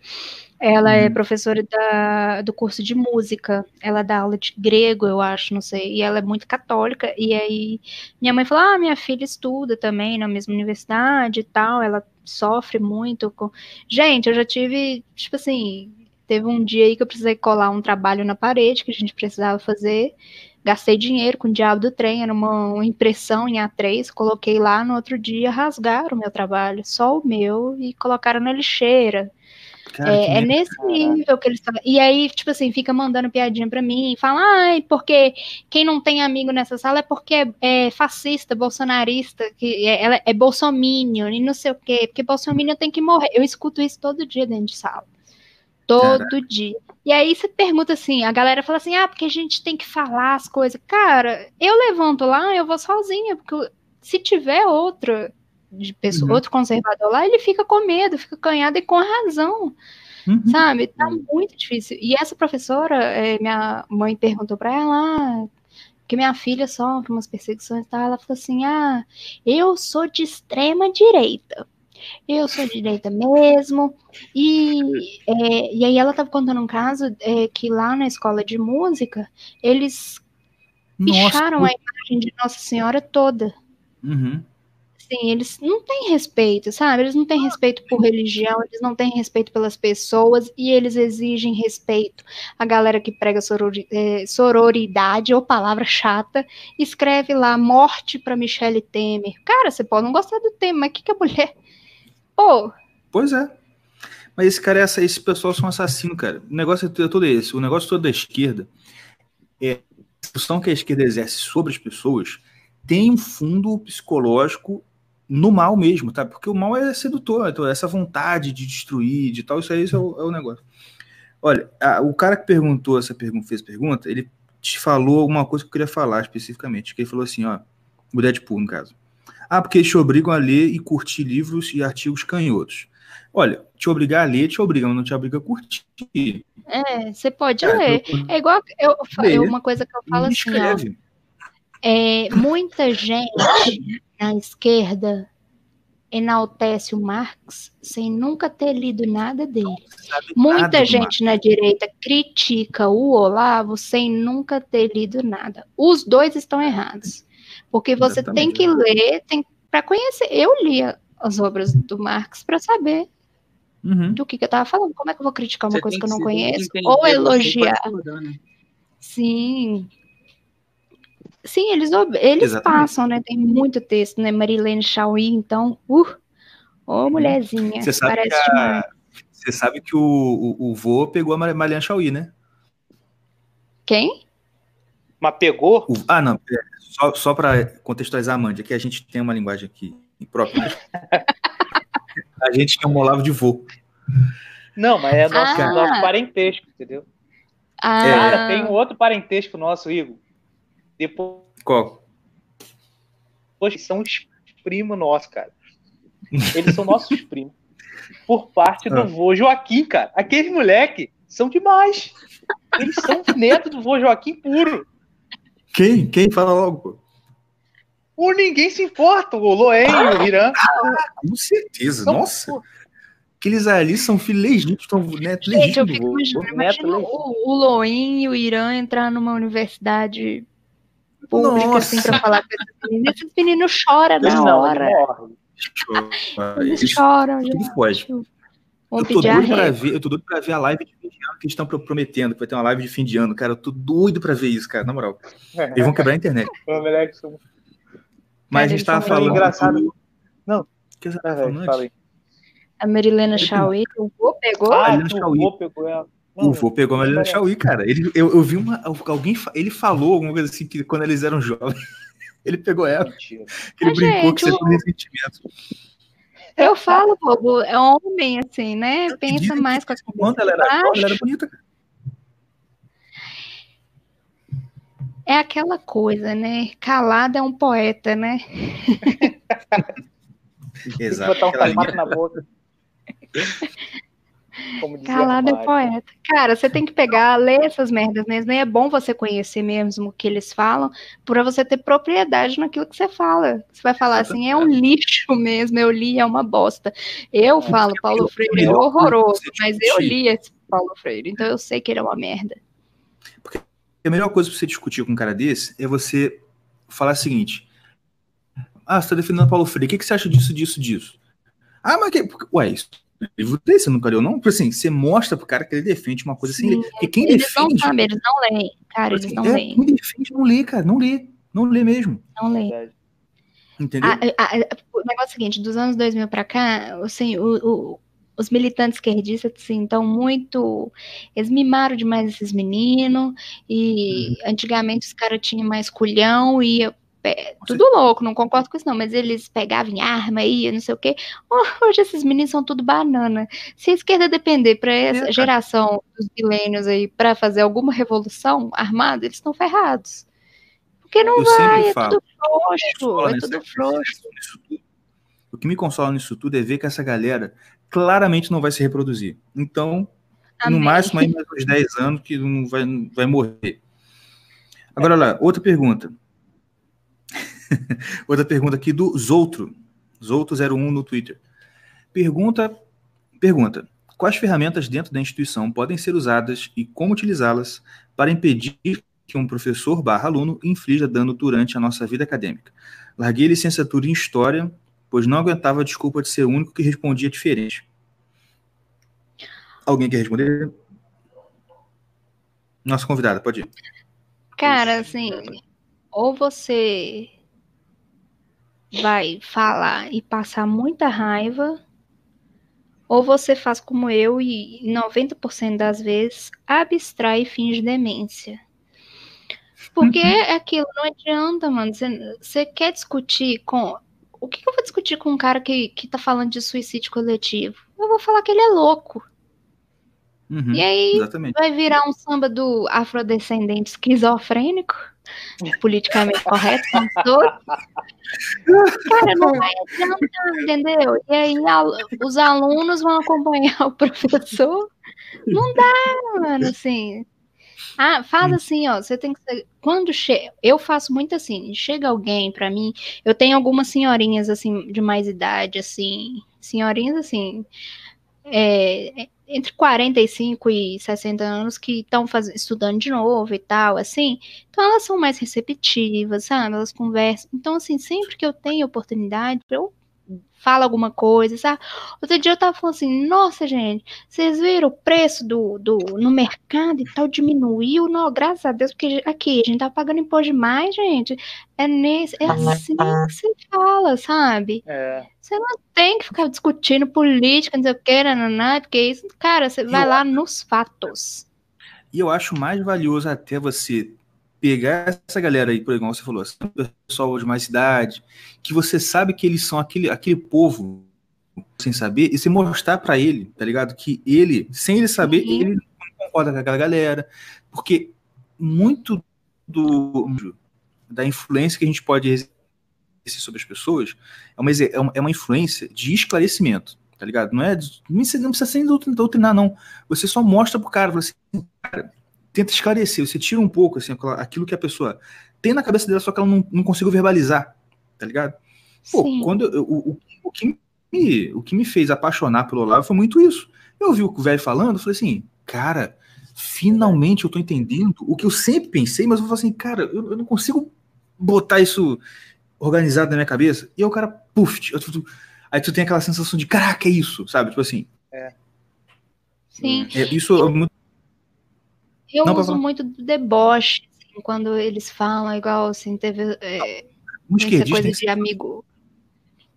[SPEAKER 2] Ela é uhum. é professora da, do curso de música. Ela dá aula de grego, eu acho, não sei. E ela é muito católica. E aí minha mãe falou: Ah, minha filha estuda também na mesma universidade e tal. Ela sofre muito com. Gente, eu já tive, tipo assim, teve um dia aí que eu precisei colar um trabalho na parede que a gente precisava fazer. Gastei dinheiro com o diabo do trem, era uma, uma impressão em A3, coloquei lá no outro dia, rasgaram o meu trabalho, só o meu, e colocaram na lixeira. Cara, é, é nesse nível que eles estão. E aí, tipo assim, fica mandando piadinha pra mim, fala, ai, porque quem não tem amigo nessa sala é porque é, é fascista, bolsonarista, que é, ela é bolsominion e não sei o quê, porque bolsominion tem que morrer. Eu escuto isso todo dia dentro de sala. Todo Caraca. dia. E aí você pergunta assim, a galera fala assim, ah, porque a gente tem que falar as coisas. Cara, eu levanto lá, eu vou sozinha, porque se tiver outra de pessoa, uhum. outro conservador lá, ele fica com medo, fica canhado e com razão. Uhum. Sabe? Tá muito difícil. E essa professora, é, minha mãe perguntou para ela: ah, porque minha filha sofre umas perseguições e tal, ela falou assim: ah, eu sou de extrema direita. Eu sou de direita mesmo. E, é, e aí ela estava contando um caso é, que lá na escola de música, eles picharam a imagem de Nossa Senhora toda.
[SPEAKER 1] Uhum.
[SPEAKER 2] Assim, eles não têm respeito, sabe? Eles não têm respeito por religião, eles não têm respeito pelas pessoas e eles exigem respeito. A galera que prega sorori é, sororidade, ou palavra chata, escreve lá morte para Michelle Temer. Cara, você pode não gostar do tema, mas que, que a mulher. (laughs) Pô.
[SPEAKER 1] Pois é. Mas esse cara, essa, esse pessoal são assassinos, cara. O negócio é todo esse. O negócio todo da esquerda é a função que a esquerda exerce sobre as pessoas tem um fundo psicológico no mal mesmo, tá? Porque o mal é sedutor, então essa vontade de destruir, de tal, isso aí isso é, o, é o negócio. Olha, a, o cara que perguntou essa pergunta, fez pergunta, ele te falou uma coisa que eu queria falar especificamente, que ele falou assim, ó, o Deadpool, no caso. Ah, porque eles te obrigam a ler e curtir livros e artigos canhotos. Olha, te obrigar a ler, te obrigam, não te obriga a curtir.
[SPEAKER 2] É, você pode é, ler. Eu, é igual eu, eu, uma coisa que eu falo assim, escreve. ó, é, muita gente na esquerda enaltece o Marx sem nunca ter lido nada dele. Muita nada gente na direita critica o Olavo sem nunca ter lido nada. Os dois estão errados. Porque você Exatamente. tem que ler, tem para conhecer. Eu li as obras do Marx para saber uhum. do que, que eu estava falando. Como é que eu vou criticar uma você coisa que eu não conheço? Ou elogiar. né? Sim, Sim, eles, eles passam, né? Tem muito texto, né? Marilene Chauí, então, uh, ô uhum. mulherzinha,
[SPEAKER 1] Você sabe parece que a... Você sabe que o, o, o vô pegou a Marilene Chauí, né?
[SPEAKER 2] Quem?
[SPEAKER 3] Mas pegou?
[SPEAKER 1] O... ah, não. É, só, só para contextualizar a Mandy, que a gente tem uma linguagem aqui própria. (laughs) A gente é um Olavo de vô.
[SPEAKER 3] Não, mas é nosso, ah. nosso parentesco, entendeu? Ah. Cara, tem um outro parentesco nosso, Igor. Depois.
[SPEAKER 1] Qual?
[SPEAKER 3] Poxa, são os primos nossos, cara. Eles são nossos (laughs) primos. Por parte do ah. vô Joaquim, cara. Aqueles moleque são demais. Eles são neto do vô Joaquim puro.
[SPEAKER 1] Quem? Quem? Fala logo, pô.
[SPEAKER 3] O ninguém se importa, o Loen, ah, o Irã.
[SPEAKER 1] Ah, com certeza, são, nossa. Pô. Aqueles ali são filhos legítimos, estão neto legítimo. Gente, eu fico
[SPEAKER 2] imaginando, o, o Loen e o Irã entrar numa universidade pública, Nossa. assim, pra falar com esses meninos. Esses meninos choram na não, hora. Eles choram, gente.
[SPEAKER 1] Pode. Eu tô, doido pra ver, eu tô doido pra ver a live de fim de ano que eles estão prometendo, que vai ter uma live de fim de ano, cara. Eu tô doido pra ver isso, cara, na moral. Eles vão quebrar a internet. (laughs) Mas a gente tava falando.
[SPEAKER 3] Engraçado. Do... Não.
[SPEAKER 1] que você tava falando
[SPEAKER 2] A Marilena Chauí, o vô pegou?
[SPEAKER 1] Ah, a Marilena Chauí. pegou ela. O vô pegou a Marilena Chauí, cara. Ele, eu, eu vi uma. Alguém. Ele falou alguma coisa assim que quando eles eram (laughs) jovens, ele pegou ela. Mentira. Ele Mas, brincou gente, que você tem ressentimento.
[SPEAKER 2] Eu falo, bobo, é homem, assim, né? Eu Pensa mais com as
[SPEAKER 1] coisas. Quando ela era, ela era bonita, cara.
[SPEAKER 2] É aquela coisa, né? Calado é um poeta, né? (laughs)
[SPEAKER 1] Exato.
[SPEAKER 3] Botar um na boca. (laughs)
[SPEAKER 2] Calado é poeta. Cara, você tem que pegar, ler essas merdas mesmo. E é bom você conhecer mesmo o que eles falam, para você ter propriedade naquilo que você fala. Você vai falar assim, é um lixo mesmo, eu li, é uma bosta. Eu falo, Paulo Freire é horroroso, mas eu li esse Paulo Freire, então eu sei que ele é uma merda.
[SPEAKER 1] Porque a melhor coisa para você discutir com um cara desse é você falar o seguinte: Ah, você está defendendo Paulo Freire, o que, que você acha disso, disso, disso? Ah, mas que. Ué, isso livro desse, nunca leu, não? Assim, você mostra pro cara que ele defende uma coisa assim. Porque quem
[SPEAKER 2] eles
[SPEAKER 1] defende.
[SPEAKER 2] Não sabem, eles não leem. Cara, eles não é, leem.
[SPEAKER 1] Quem defende não lê, cara. Não lê. Não lê mesmo.
[SPEAKER 2] Não lê.
[SPEAKER 1] Entendeu?
[SPEAKER 2] A, a, a, o negócio é o seguinte: dos anos 2000 para cá, assim, o, o, os militantes esquerdistas assim, estão muito. Eles mimaram demais esses meninos. E uhum. antigamente os caras tinham mais culhão e tudo louco, não concordo com isso não, mas eles pegavam arma aí, não sei o quê. Hoje esses meninos são tudo banana. Se a esquerda depender para essa geração dos milênios aí para fazer alguma revolução armada, eles estão ferrados. Porque não Eu vai, é falo, tudo frouxo, é tudo frouxo.
[SPEAKER 1] O que me consola nisso tudo é ver que essa galera claramente não vai se reproduzir. Então, Amém. no máximo aí mais uns 10 anos que não vai, vai morrer. Agora lá, outra pergunta. (laughs) outra pergunta aqui do Zoutro. Zoutro01 no Twitter. Pergunta, pergunta. Quais ferramentas dentro da instituição podem ser usadas e como utilizá-las para impedir que um professor barra aluno inflija dano durante a nossa vida acadêmica? Larguei licenciatura em História, pois não aguentava a desculpa de ser o único que respondia diferente. Alguém quer responder? Nossa convidada, pode ir.
[SPEAKER 2] Cara, assim, ou você vai falar e passar muita raiva, ou você faz como eu e 90% das vezes abstrai e finge demência. Porque uhum. é aquilo, não adianta, mano. Você, você quer discutir com. O que, que, eu vou discutir com um cara que, que tá falando de suicídio coletivo? Eu vou falar que ele é louco.
[SPEAKER 1] Uhum,
[SPEAKER 2] e aí exatamente. vai virar um samba do afrodescendente esquizofrênico, politicamente correto, Cara, não vai adiantar, entendeu? E aí os alunos vão acompanhar o professor. Não dá, mano, assim. Ah, faz hum. assim, ó. Você tem que. Quando chega. Eu faço muito assim. Chega alguém para mim. Eu tenho algumas senhorinhas, assim, de mais idade, assim. Senhorinhas, assim. É, entre 45 e 60 anos que estão estudando de novo e tal, assim. Então elas são mais receptivas, sabe? Elas conversam. Então, assim, sempre que eu tenho oportunidade, eu fala alguma coisa, sabe? Outro dia eu tava falando assim, nossa, gente, vocês viram o preço do, do no mercado e tal, diminuiu, não, graças a Deus, porque aqui, a gente tá pagando imposto demais, gente. É, nesse, é assim que se fala, sabe?
[SPEAKER 3] É.
[SPEAKER 2] Você não tem que ficar discutindo política, não sei o que, não, não, porque isso, cara, você vai lá nos fatos.
[SPEAKER 1] E eu acho mais valioso até você pegar essa galera aí, por exemplo, você falou, assim, pessoal de mais idade, que você sabe que eles são aquele, aquele povo sem saber, e você mostrar para ele, tá ligado? Que ele, sem ele saber, uhum. ele não concorda com aquela galera, porque muito do da influência que a gente pode exercer sobre as pessoas é uma, é uma influência de esclarecimento, tá ligado? Não é não precisa ser doutrinar, não. Você só mostra pro cara, assim, cara, tenta esclarecer, você tira um pouco assim, aquilo que a pessoa tem na cabeça dela, só que ela não, não conseguiu verbalizar, tá ligado? Pô, Sim. quando eu, o, o, que me, o que me fez apaixonar pelo Olavo foi muito isso. Eu ouvi o velho falando, falei assim, cara, finalmente eu tô entendendo o que eu sempre pensei, mas eu falei assim, cara, eu, eu não consigo botar isso organizado na minha cabeça. E aí o cara, puf, eu, aí tu tem aquela sensação de, caraca, é isso, sabe? Tipo assim.
[SPEAKER 3] É.
[SPEAKER 2] Sim.
[SPEAKER 1] É, isso é muito
[SPEAKER 2] eu não, uso muito do deboche, assim, quando eles falam, igual assim, teve é, essa coisa de amigo.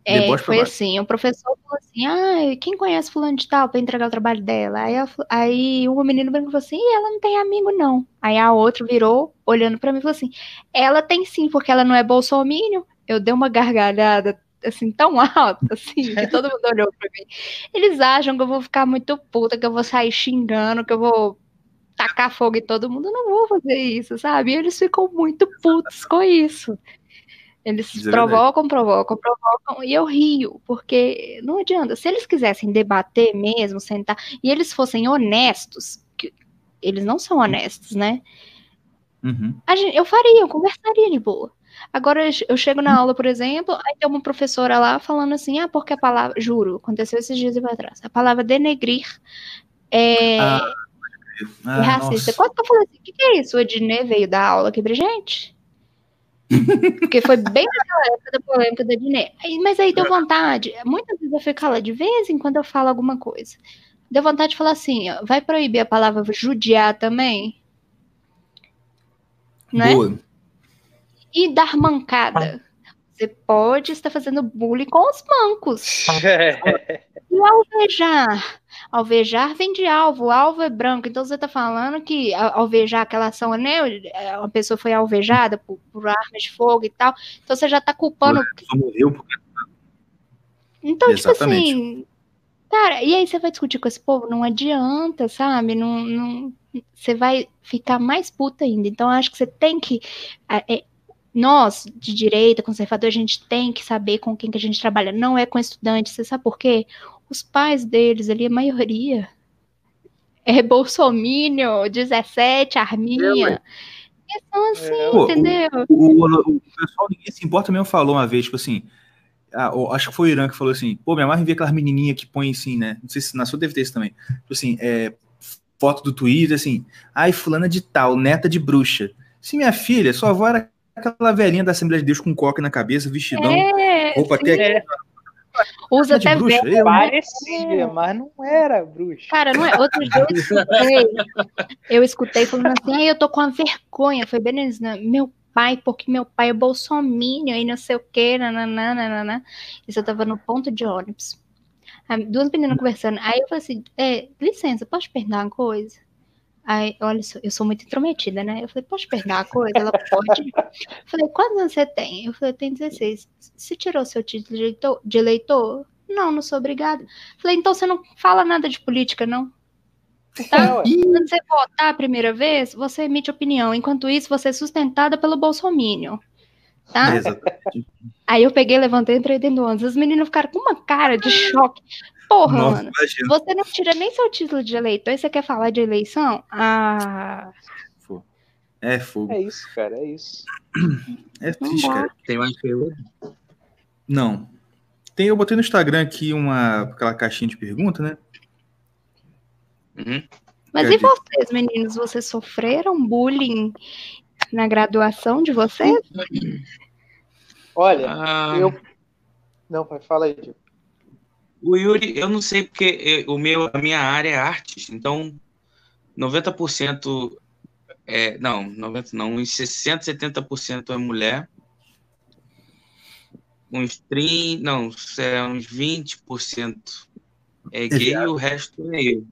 [SPEAKER 2] É, foi assim, o professor falou assim, ah, quem conhece fulano de tal para entregar o trabalho dela? Aí, aí uma menina falou assim, ela não tem amigo não. Aí a outra virou, olhando para mim e falou assim, ela tem sim, porque ela não é bolsominion. Eu dei uma gargalhada assim, tão alta, assim, que todo mundo olhou pra mim. Eles acham que eu vou ficar muito puta, que eu vou sair xingando, que eu vou tacar fogo em todo mundo, não vou fazer isso, sabe? E eles ficam muito putos com isso. Eles isso é provocam, é provocam, provocam, e eu rio, porque não adianta. Se eles quisessem debater mesmo, sentar, e eles fossem honestos, que eles não são honestos, né?
[SPEAKER 1] Uhum.
[SPEAKER 2] Gente, eu faria, eu conversaria de boa. Agora eu chego na aula, por exemplo, aí tem uma professora lá falando assim, ah, porque a palavra, juro, aconteceu esses dias atrás, a palavra denegrir é, ah ah, é racista. Quando eu falei assim, o que, que é isso? O Ednei veio dar aula aqui pra gente? (laughs) Porque foi bem naquela época da polêmica da Ednei. Mas aí deu vontade. Muitas vezes eu fico lá, de vez em quando eu falo alguma coisa. Deu vontade de falar assim, ó, vai proibir a palavra judiar também? Né? Boa. E dar mancada. Você pode estar fazendo bullying com os mancos. (laughs) e alvejar? Alvejar vem de alvo, alvo é branco. Então você está falando que alvejar aquela ação, né? Uma pessoa foi alvejada por, por armas de fogo e tal. Então você já está culpando. Morreu porque... Então, Exatamente. tipo assim. Cara, e aí você vai discutir com esse povo? Não adianta, sabe? Não, não, você vai ficar mais puta ainda. Então, acho que você tem que. É, nós, de direita, conservador, a gente tem que saber com quem que a gente trabalha. Não é com estudantes. Você sabe por quê? Os pais deles ali, a maioria, é bolsomínio, 17, arminha. são assim,
[SPEAKER 3] É,
[SPEAKER 2] entendeu?
[SPEAKER 1] O, o- o pessoal, ninguém se importa mesmo, falou uma vez, tipo assim. ah, acho que foi o Irã que falou assim: pô, minha mãe vê aquelas menininhas que põem assim, né? Não sei se na sua deve ter isso também. Tipo assim, é, foto do Twitter, assim. Ai, fulana de tal, neta de bruxa. Se minha filha, sua avó era aquela velhinha da Assembleia de Deus com coque na cabeça, vestidão,
[SPEAKER 2] É,
[SPEAKER 1] roupa
[SPEAKER 2] sim,
[SPEAKER 1] até.
[SPEAKER 3] É,
[SPEAKER 2] usa
[SPEAKER 1] de
[SPEAKER 2] até
[SPEAKER 1] bruxa,
[SPEAKER 3] parecia, mas não era bruxa.
[SPEAKER 2] Cara, não é. Outro dia eu escutei. Eu escutei falando assim, ai, eu tô com uma vergonha. Foi bem nisso, né? Meu pai, porque meu pai é bolsominion e não sei o que, nananã, nananã. Isso eu tava no ponto de ônibus. Aí, Duas meninas conversando. Aí eu falei assim, é, licença, posso te perguntar uma coisa? Aí, olha, eu sou muito intrometida, né? Eu falei, posso te perguntar uma coisa? Ela pode. Eu falei, quantos anos você tem? Eu falei, eu tenho 16. Você tirou seu título de eleitor? De eleitor? Não, não sou obrigada. Falei, então você não fala nada de política, não? Tá?
[SPEAKER 3] É.
[SPEAKER 2] Quando você votar a primeira vez, você emite opinião. Enquanto isso, você é sustentada pelo Bolsominion. Tá? Aí eu peguei, levantei e entrei dentro do ônibus. As meninas ficaram com uma cara de choque. Porra,
[SPEAKER 1] Nossa,
[SPEAKER 2] mano.
[SPEAKER 1] imagina.
[SPEAKER 2] Você não tira nem seu título de eleitor e você quer falar de eleição? Ah,
[SPEAKER 1] É fogo.
[SPEAKER 3] É isso, cara, é isso. (clears throat)
[SPEAKER 1] É
[SPEAKER 2] não
[SPEAKER 1] triste, cara.
[SPEAKER 4] Tem mais?
[SPEAKER 1] Não. Tem, eu botei no Instagram aqui uma aquela caixinha de pergunta, né?
[SPEAKER 4] Uhum.
[SPEAKER 2] Mas
[SPEAKER 1] Quer
[SPEAKER 2] e
[SPEAKER 1] dizer-
[SPEAKER 2] vocês, meninos? Vocês sofreram bullying na graduação de vocês?
[SPEAKER 3] Olha,
[SPEAKER 4] Ah,
[SPEAKER 3] eu. Não, pai, fala aí, Diego.
[SPEAKER 4] O Yuri, eu não sei porque eh, o meu, a minha área é artes, então 90% é, não, 90 não, uns 60, 70% é mulher. Uns 30, não, é, uns 20% é gay e o resto é eu.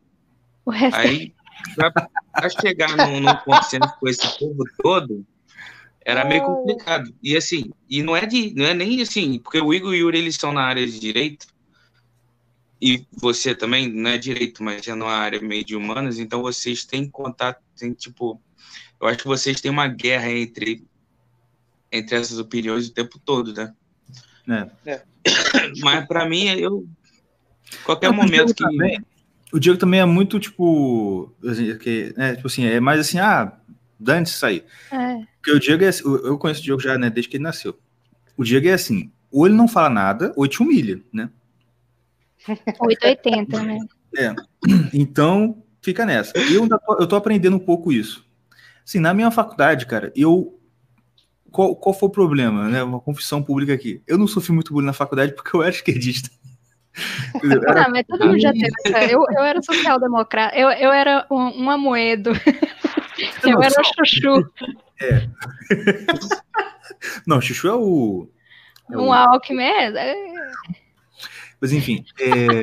[SPEAKER 2] O resto
[SPEAKER 4] Aí, pra, pra chegar no, no consenso com esse povo todo, era meio complicado. E assim, e não é de, não é nem assim, porque o Igor e o Yuri eles são na área de direito, e você também não é direito, mas é na área meio de humanas, então vocês têm contato, tem tipo, eu acho que vocês têm uma guerra entre entre essas opiniões o tempo todo, né?
[SPEAKER 1] É. (coughs)
[SPEAKER 4] Mas para mim, eu qualquer
[SPEAKER 1] Diego
[SPEAKER 4] momento que
[SPEAKER 1] também- o Diego também é muito, tipo, assim, que, né, tipo assim, é mais assim, ah, dane isso aí.
[SPEAKER 2] é.
[SPEAKER 1] Porque o Diego é, assim- eu eu conheço o Diego já, né, desde que ele nasceu. O Diego é assim, ou ele não fala nada, ou ele te humilha, né?
[SPEAKER 2] 880, né?
[SPEAKER 1] Então, fica nessa. Eu, ainda tô, eu tô aprendendo um pouco isso. Assim, na minha faculdade, cara, eu. Qual, qual foi o problema, né? Uma confissão pública aqui. Eu não sofri muito bullying na faculdade porque eu era esquerdista. Entendeu? Era-
[SPEAKER 2] Ah, mas todo mundo já teve essa. Eu, eu era social-democrata, eu, eu era um, um amoedo,
[SPEAKER 1] tem
[SPEAKER 2] eu era
[SPEAKER 1] noção?
[SPEAKER 2] chuchu, (laughs)
[SPEAKER 1] Não, Chuchu é o. é o-
[SPEAKER 2] um Alckmin. é, é,
[SPEAKER 1] Mas enfim. É...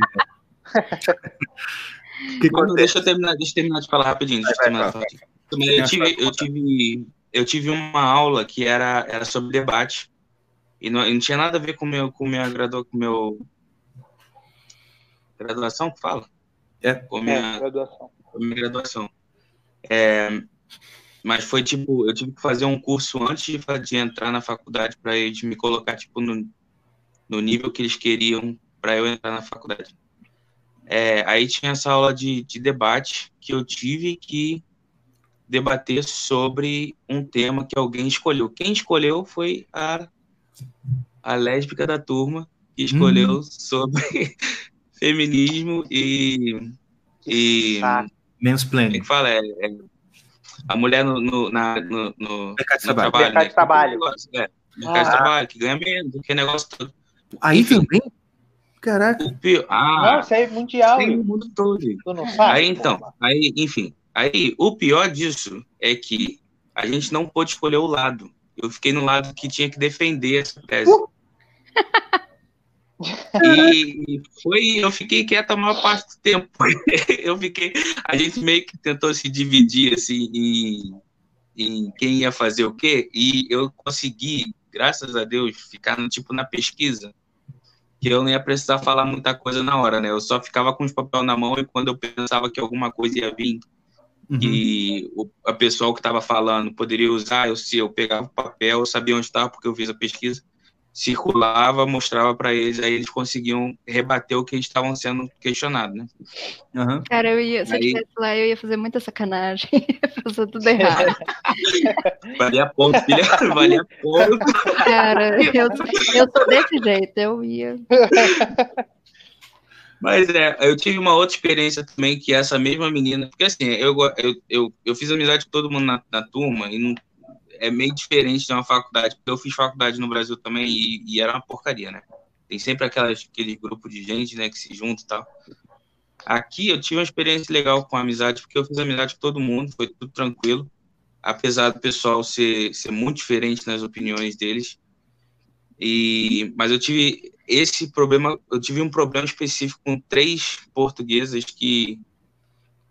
[SPEAKER 1] (laughs)
[SPEAKER 4] Mano,
[SPEAKER 1] acontece?
[SPEAKER 4] deixa eu terminar, deixa eu terminar de falar rapidinho. Deixa eu
[SPEAKER 1] Vai,
[SPEAKER 4] terminar
[SPEAKER 1] vai,
[SPEAKER 4] de falar. Também Eu tive, eu tive, eu tive uma aula que era, era sobre debate e não, e não tinha nada a ver com meu, com minha gradua, com meu graduação que fala,
[SPEAKER 1] É.
[SPEAKER 4] com
[SPEAKER 3] É,
[SPEAKER 4] minha,
[SPEAKER 3] graduação.
[SPEAKER 4] com minha graduação. É, mas foi tipo, eu tive que fazer um curso antes de, de entrar na faculdade para eles me colocar tipo no, no nível que eles queriam para eu entrar na faculdade. É, aí tinha essa aula de, de debate que eu tive que debater sobre um tema que alguém escolheu. Quem escolheu foi a, a lésbica da turma, que escolheu sobre (laughs) feminismo e. e é
[SPEAKER 1] Mansplaining.
[SPEAKER 4] que fala? É, é, a mulher no, no, na- no, no-
[SPEAKER 1] Mercado de trabalho.
[SPEAKER 4] trabalho.
[SPEAKER 3] Mercado
[SPEAKER 4] né?
[SPEAKER 3] de trabalho.
[SPEAKER 4] É, mercado de
[SPEAKER 3] Ah.
[SPEAKER 4] trabalho, que ganha menos, que negócio todo.
[SPEAKER 1] Aí também? Caraca.
[SPEAKER 4] O pior,
[SPEAKER 3] Não,
[SPEAKER 4] ah,
[SPEAKER 3] isso aí é mundial.
[SPEAKER 4] tem no mundo todo.
[SPEAKER 3] Tu não sabe?
[SPEAKER 4] Aí então,
[SPEAKER 3] porra?
[SPEAKER 4] aí, enfim, aí o pior disso é que a gente não pôde escolher o lado. Eu fiquei no lado que tinha que defender essa tese. E foi, eu fiquei quieto a maior parte do tempo. (laughs) Eu fiquei, a gente meio que tentou se dividir assim em, em quem ia fazer o quê, e eu consegui, graças a Deus, ficar no tipo na pesquisa, que eu não ia precisar falar muita coisa na hora, né? Eu só ficava com os papéis na mão e quando eu pensava que alguma coisa ia vir
[SPEAKER 1] Uhum.
[SPEAKER 4] e o, a pessoa que estava falando poderia usar, eu se eu pegava o papel, eu sabia onde estava porque eu fiz a pesquisa, circulava, mostrava para eles, aí eles conseguiam rebater o que eles estavam sendo questionados, né?
[SPEAKER 2] Uhum. Cara, eu ia, se aí... eu estivesse lá, eu ia fazer muita sacanagem, (laughs) fazer tudo errado. (laughs)
[SPEAKER 4] valia ponto, filha, (laughs) valia ponto.
[SPEAKER 2] Cara, eu, eu sou desse jeito, eu ia.
[SPEAKER 4] Mas é, eu tive uma outra experiência também, que essa mesma menina, porque assim, eu, eu, eu, eu fiz amizade com todo mundo na, na turma, e não, é meio diferente de uma faculdade, eu fiz faculdade no Brasil também e, e era uma porcaria, né? Tem sempre aquelas, aquele grupo de gente, né, que se junta e tal. Aqui eu tive uma experiência legal com amizade, porque eu fiz amizade com todo mundo, foi tudo tranquilo, apesar do pessoal ser, ser muito diferente nas opiniões deles. E, mas eu tive esse problema, eu tive um problema específico com três portuguesas que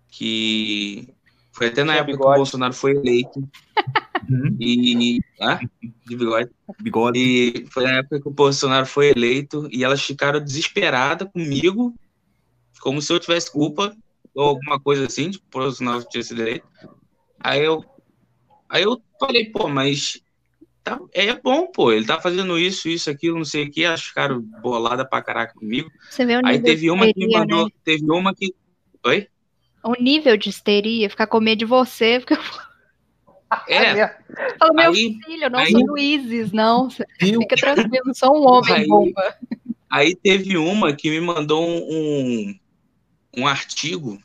[SPEAKER 4] que foi até na época bigode. que o Bolsonaro foi eleito. (laughs) Uhum. E. Ah, de bigode.
[SPEAKER 1] Bigode.
[SPEAKER 4] E foi na época que o Bolsonaro foi eleito e elas ficaram desesperadas comigo, como se eu tivesse culpa ou alguma coisa assim, de o Bolsonaro tinha sido eleito. Aí eu. Aí eu falei, pô, mas tá, é bom, pô, ele tá fazendo isso, isso, aquilo, não sei o que, elas ficaram boladas pra caraca comigo.
[SPEAKER 2] Você vê o
[SPEAKER 4] Aí teve uma que me mandou, né? teve uma que. Oi?
[SPEAKER 2] O nível de histeria, ficar com medo de você, porque
[SPEAKER 4] é.
[SPEAKER 2] Fala, meu aí, filho, eu não aí, sou Luizes, não. Fica tranquilo, sou um homem aí, bomba.
[SPEAKER 4] Aí teve uma que me mandou um, um artigo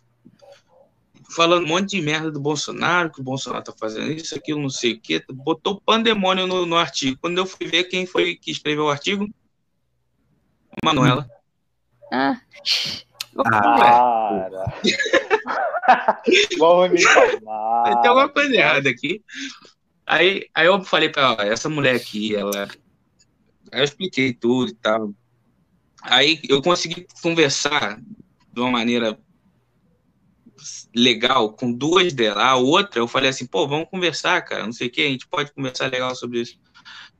[SPEAKER 4] falando um monte de merda do Bolsonaro, que o Bolsonaro tá fazendo isso, aquilo, não sei o quê. Botou pandemônio no, no artigo. Quando eu fui ver quem foi que escreveu o artigo, Manuela.
[SPEAKER 2] Ah.
[SPEAKER 3] Cara.
[SPEAKER 4] Tem alguma coisa errada aqui. Aí, aí eu falei pra ela, essa mulher aqui, ela. Aí eu expliquei tudo e tal. Aí eu consegui conversar de uma maneira legal com duas delas. A outra, eu falei assim, pô, vamos conversar, cara, não sei o que, a gente pode conversar legal sobre isso.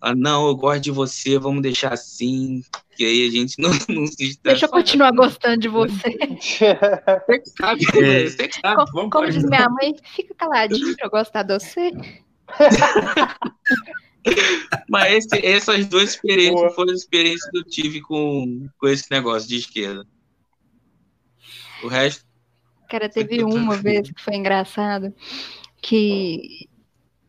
[SPEAKER 4] Ela, não, eu gosto de você, vamos deixar assim, que aí a gente (laughs) não, não se
[SPEAKER 2] Deixa eu continuar gostando de você. (laughs)
[SPEAKER 4] Você que sabe, é. você que sabe.
[SPEAKER 2] Como, como diz minha mãe, fica caladinho pra eu gostar de você. (laughs)
[SPEAKER 4] Mas esse, essas duas experiências Boa. foram as experiências que eu tive com, com esse negócio de esquerda. O resto.
[SPEAKER 2] Cara, teve uma vez que foi engraçado que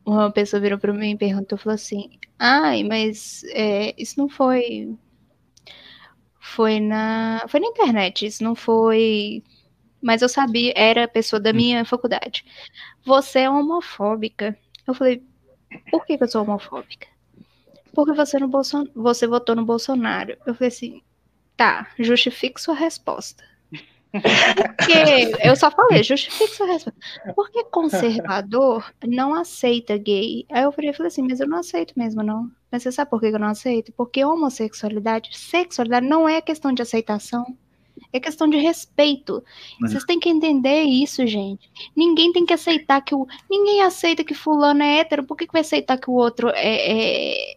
[SPEAKER 2] uma pessoa virou para mim e perguntou, falou assim, ai, mas é, isso não foi foi na foi na internet, isso não foi mas eu sabia, era pessoa da minha faculdade. Você é homofóbica. Eu falei, por que, que eu sou homofóbica? Porque você, no Bolson... você votou no Bolsonaro. Eu falei assim, tá, justifique sua resposta. Porque eu só falei, justifique sua resposta. Porque conservador não aceita gay. Aí eu falei, assim, mas eu não aceito mesmo, não. Mas você sabe por que eu não aceito? Porque homossexualidade, sexualidade não é questão de aceitação. É questão de respeito. Mas... Vocês têm que entender isso, gente. Ninguém tem que aceitar que o. Ninguém aceita que fulano é hétero. Por que, que vai aceitar que o outro é, é,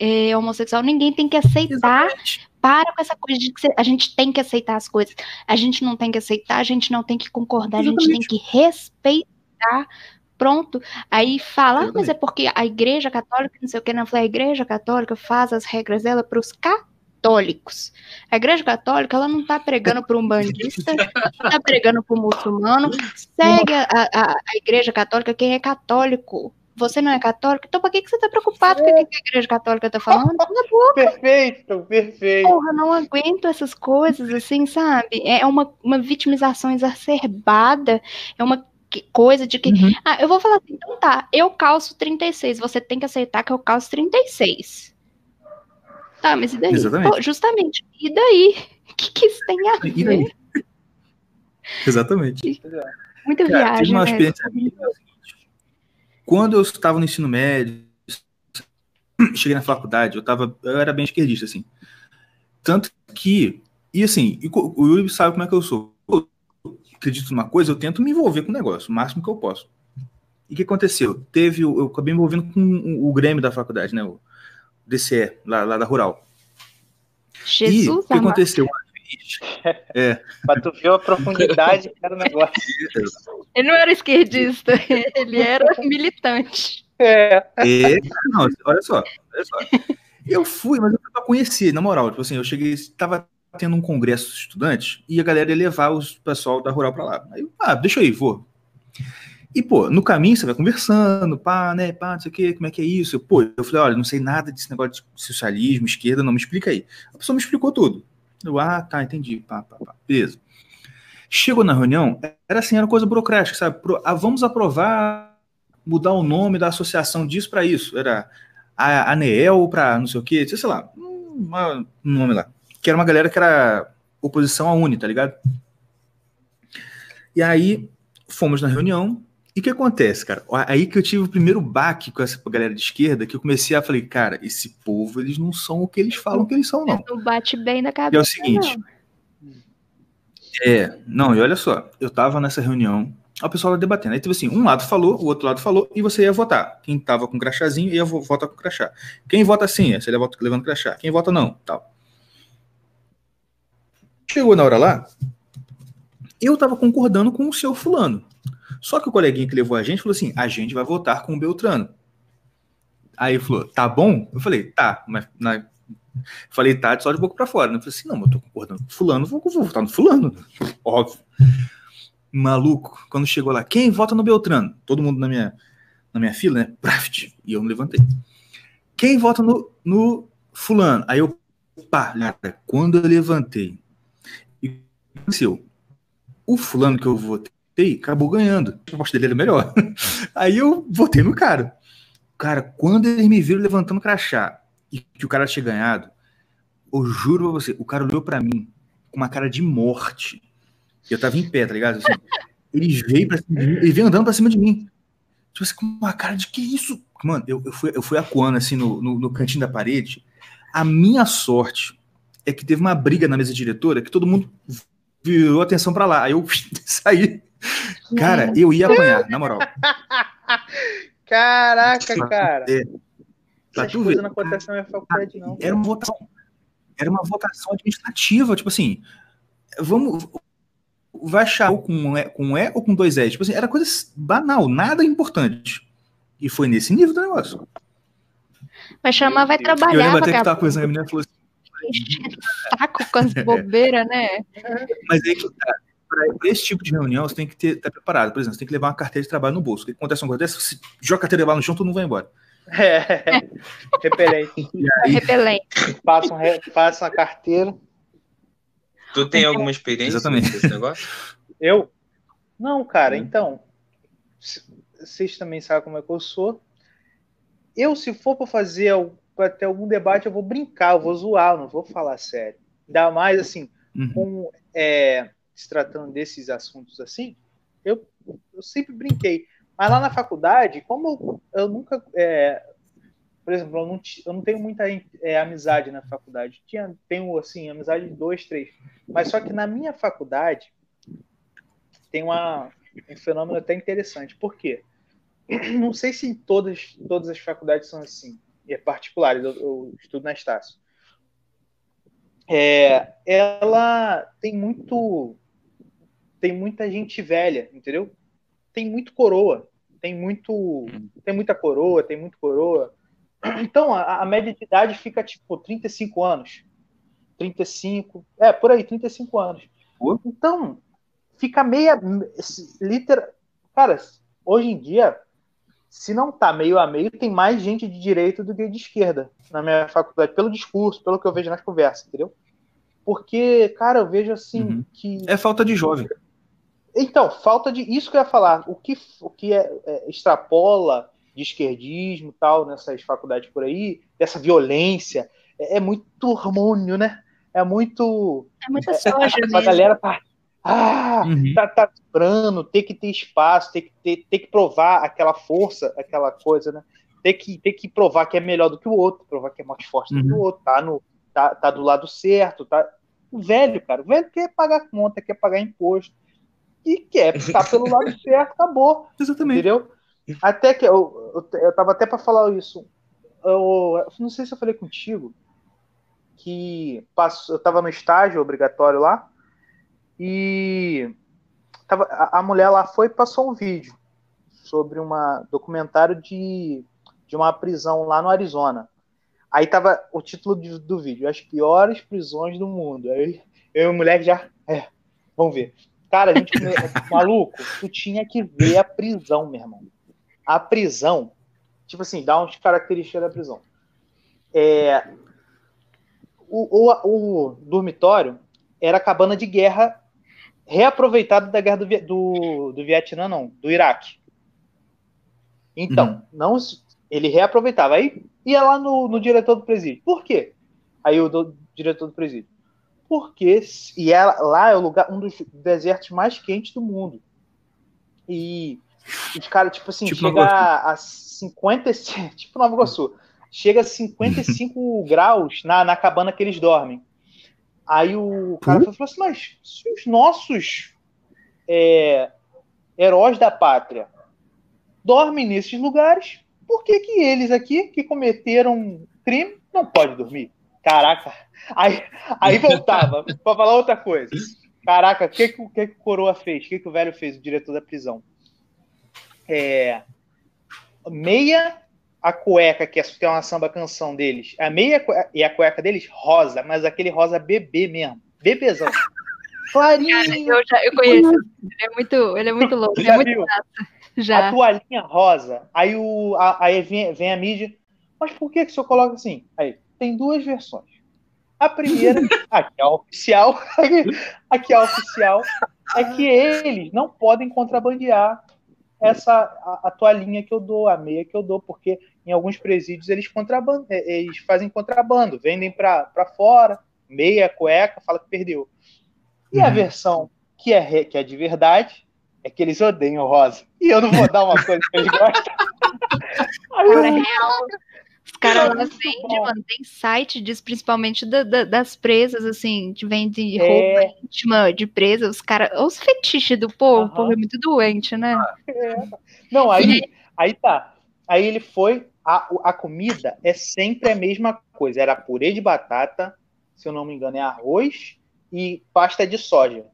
[SPEAKER 2] é homossexual? Ninguém tem que aceitar. Exatamente. Para com essa coisa de que a gente tem que aceitar as coisas. A gente não tem que aceitar, a gente não tem que concordar, Exatamente. a gente tem que respeitar. Pronto. Aí fala, ah, mas é porque a igreja católica, não sei o que, não. falei, a igreja católica faz as regras dela para os católicos. A igreja católica, ela não está pregando para um bandista, não está pregando para um muçulmano. (laughs) Segue a, a, a igreja católica quem é católico você não é católico, então por que, que você está preocupado é. com o que a igreja católica está falando?
[SPEAKER 3] Perfeito, perfeito.
[SPEAKER 2] Porra, não aguento essas coisas, assim, sabe? É uma, uma vitimização exacerbada, é uma coisa de que, uhum. ah, eu vou falar assim, então tá, eu calço 36, você tem que aceitar que eu calço 36. Tá, mas e daí?
[SPEAKER 1] Exatamente.
[SPEAKER 2] Pô, justamente, e daí? O (laughs) que, que isso tem a ver?
[SPEAKER 1] Exatamente.
[SPEAKER 2] Muita Cara, viagem.
[SPEAKER 1] uma né? Quando eu estava no ensino médio, cheguei na faculdade, eu, tava, eu era bem esquerdista, assim. Tanto que, e assim, o Yuri sabe como é que eu sou. Eu acredito numa coisa, eu tento me envolver com o negócio, o máximo que eu posso. E o que aconteceu? Teve, eu acabei me envolvendo com o Grêmio da faculdade, né? O DCE, lá, lá da Rural.
[SPEAKER 2] Jesus,
[SPEAKER 1] e o que aconteceu?
[SPEAKER 3] É. Pra tu ver a profundidade que era o negócio.
[SPEAKER 2] Ele não era esquerdista, (laughs) ele era militante.
[SPEAKER 3] É.
[SPEAKER 1] E, não, olha só, olha só. Eu fui, mas eu fui pra conhecer, na moral. Tipo assim, eu cheguei, tava tendo um congresso de estudantes e a galera ia levar os pessoal da rural pra lá. Aí, ah, deixa eu ir, vou. E, pô, no caminho você vai conversando, pá, né, pá, não sei o quê, como é que é isso? Eu, pô, eu falei, olha, não sei nada desse negócio de socialismo, esquerda, não me explica aí. A pessoa me explicou tudo. Eu, ah, tá, entendi, pá, pá, pá, beleza. Chegou na reunião, era assim, era coisa burocrática, sabe? Pro, ah, vamos aprovar, mudar o nome da associação disso para isso. Era a ANEEL para não sei o quê, sei lá, um nome lá. Que era uma galera que era oposição à Uni, tá ligado? E aí, fomos na reunião, e o que acontece, cara? Aí que eu tive o primeiro baque com essa galera de esquerda, que eu comecei a falar, cara, esse povo, eles não são o que eles falam que eles são, não.
[SPEAKER 2] Não bate bem na cabeça.
[SPEAKER 1] E é o seguinte. Não. É, não, e olha só, eu tava nessa reunião, o pessoal debatendo. Aí teve assim, um lado falou, o outro lado falou, e você ia votar. Quem tava com crachazinho ia votar com crachá. Quem vota sim, você leva levando crachá. Quem vota não, tal. Chegou na hora lá, eu tava concordando com o seu fulano. Só que o coleguinha que levou a gente falou assim: a gente vai votar com o Beltrano. Aí falou: tá bom? Eu falei: tá, mas na... falei: tá, só de boca para fora. Eu falei assim: não, mas eu tô concordando com Fulano, vou, vou votar no Fulano. Óbvio. Maluco, quando chegou lá, quem vota no Beltrano? Todo mundo na minha, na minha fila, né? (laughs) Praft. E eu me levantei. Quem vota no, no Fulano? Aí eu, pá, quando eu levantei, e aconteceu? O Fulano que eu votei votei, acabou ganhando. A proposta dele era melhor. (laughs) Aí eu votei no cara. Cara, quando eles me viram levantando crachá e que o cara tinha ganhado, eu juro pra você, o cara olhou para mim com uma cara de morte. Eu tava em pé, tá ligado? Assim, (laughs) ele veio pra cima de mim, ele veio andando pra cima de mim. Tipo assim, com uma cara de que isso? Mano, eu, eu, fui, eu fui acuando assim no, no, no cantinho da parede. A minha sorte é que teve uma briga na mesa diretora que todo mundo virou atenção para lá. Aí eu (laughs) saí Cara, eu ia apanhar, na moral. (laughs)
[SPEAKER 3] Caraca, cara. É. Essas coisas não acontecem na minha faculdade, não.
[SPEAKER 1] Era uma votação. Era uma votação administrativa, tipo assim, vamos. Vai achar com E, com e ou com dois E? Tipo assim, era coisa banal, nada importante. E foi nesse nível do negócio.
[SPEAKER 2] Vai chamar, vai trabalhar. Eu
[SPEAKER 1] lembro até que tava coisa, a menina falou assim.
[SPEAKER 2] Saco com as (laughs) bobeiras, né?
[SPEAKER 1] Mas aí que tá para esse tipo de reunião, você tem que estar tá preparado. Por exemplo, você tem que levar uma carteira de trabalho no bolso. O que acontece uma coisa dessa? Se joga a carteira lá no chão, tu não vai embora.
[SPEAKER 3] É, (laughs) repelente. (laughs)
[SPEAKER 2] Aí, repelente.
[SPEAKER 3] Passa, um, passa a carteira.
[SPEAKER 4] Tu tem alguma experiência
[SPEAKER 1] Exatamente.
[SPEAKER 4] nesse negócio?
[SPEAKER 3] Eu? Não, cara, hum. então. Vocês também sabem como é que eu sou. Eu, se for para fazer para ter algum debate, eu vou brincar, eu vou zoar, eu não vou falar sério. Ainda mais assim, uhum. com é, se tratando desses assuntos assim, eu, eu sempre brinquei. Mas lá na faculdade, como eu nunca. É, por exemplo, eu não, eu não tenho muita é, amizade na faculdade. Tinha, tenho, assim, amizade de dois, três. Mas só que na minha faculdade tem uma, um fenômeno até interessante. Por quê? (clears throat) Não sei se todas, todas as faculdades são assim, é particulares, eu, eu estudo na Estácio. É, ela tem muito tem muita gente velha, entendeu? Tem muito coroa, tem muito, hum. tem muita coroa, tem muito coroa. Então a, a, média de idade fica tipo 35 anos. 35, é, por aí, 35 anos. Então, fica meia literal, cara, hoje em dia se não tá meio a meio, tem mais gente de direita do que de esquerda na minha faculdade, pelo discurso, pelo que eu vejo nas conversas, entendeu? Porque, cara, eu vejo assim uhum. que.
[SPEAKER 1] É falta de jovem.
[SPEAKER 3] Então, falta de. Isso que eu ia falar. O que, o que é, é, extrapola de esquerdismo tal, nessas faculdades por aí, dessa violência, é, é muito hormônio, né? É muito.
[SPEAKER 2] É muita soja
[SPEAKER 3] é, A galera tá. Ah, uhum. tá, tá vibrando, tem que ter espaço, tem que, ter, tem que provar aquela força, aquela coisa, né? Tem que, tem que provar que é melhor do que o outro, provar que é mais forte uhum. do que o uhum. outro, tá, no, tá, tá do lado certo, tá. O velho, cara, o velho quer pagar conta, quer pagar imposto e quer estar pelo lado (laughs) certo, acabou.
[SPEAKER 1] Exatamente.
[SPEAKER 3] Entendeu? Até que eu, eu, eu tava até para falar isso. Eu, eu, não sei se eu falei contigo que passo, eu tava no estágio obrigatório lá e tava, a, a mulher lá foi e passou um vídeo sobre um documentário de, de uma prisão lá no Arizona. Aí tava o título do, do vídeo, as piores prisões do mundo. Aí eu e o moleque já, é, vamos ver. Cara, a gente, (laughs) maluco, tu tinha que ver a prisão, meu irmão. A prisão, tipo assim, dá uns características da prisão. É, o, o, o dormitório era a cabana de guerra reaproveitada da guerra do, do, do Vietnã, não, do Iraque. Então, uhum. não ele reaproveitava. Aí ia lá no, no diretor do presídio. Por quê? Aí o do, diretor do presídio. Porque e ela, lá é o lugar, um dos desertos mais quentes do mundo. E os caras, tipo assim, tipo chega a, a 50, (laughs) tipo Nova Iguaçu, chega a 55 graus na, na cabana que eles dormem. Aí o cara uhum. falou assim, mas se os nossos é, heróis da pátria dormem nesses lugares, por que, que eles aqui, que cometeram crime, não podem dormir? Caraca. Aí, aí voltava (laughs) para falar outra coisa. Caraca, o que, que, que, que o Coroa fez? O que, que o velho fez, o diretor da prisão? É, meia a cueca, que é, que é uma samba canção deles, a meia e a cueca deles rosa, mas aquele rosa bebê mesmo, bebezão. (laughs)
[SPEAKER 2] Clarinho. eu, já, eu conheço. Ele é muito, ele é muito louco. Já é muito
[SPEAKER 3] Já. A toalhinha rosa. Aí, o, a, aí vem, vem a mídia. Mas por que, que o senhor coloca assim? Aí, tem duas versões. A primeira, (laughs) aqui é a oficial, (laughs) aqui é a oficial, é que eles não podem contrabandear essa a, a, toalhinha que eu dou, a meia que eu dou, porque em alguns presídios eles contrabando, é, eles fazem contrabando, vendem para fora, meia, cueca, fala que perdeu. E uhum. a versão que é, que é de verdade é que eles odeiam o rosa. E eu não vou dar uma coisa que eles gostam. (laughs)
[SPEAKER 2] Cara, é real. Os caras lá vendem, mano. Tem site disso, principalmente da, da, das presas, assim, que vende é... roupa íntima de presa. Os caras. Os fetiches do povo, uhum. o povo é muito doente, né?
[SPEAKER 3] É. Não, aí, aí tá. Aí ele foi. A, a comida é sempre a mesma coisa. Era purê de batata, se eu não me engano, é arroz e pasta de soja.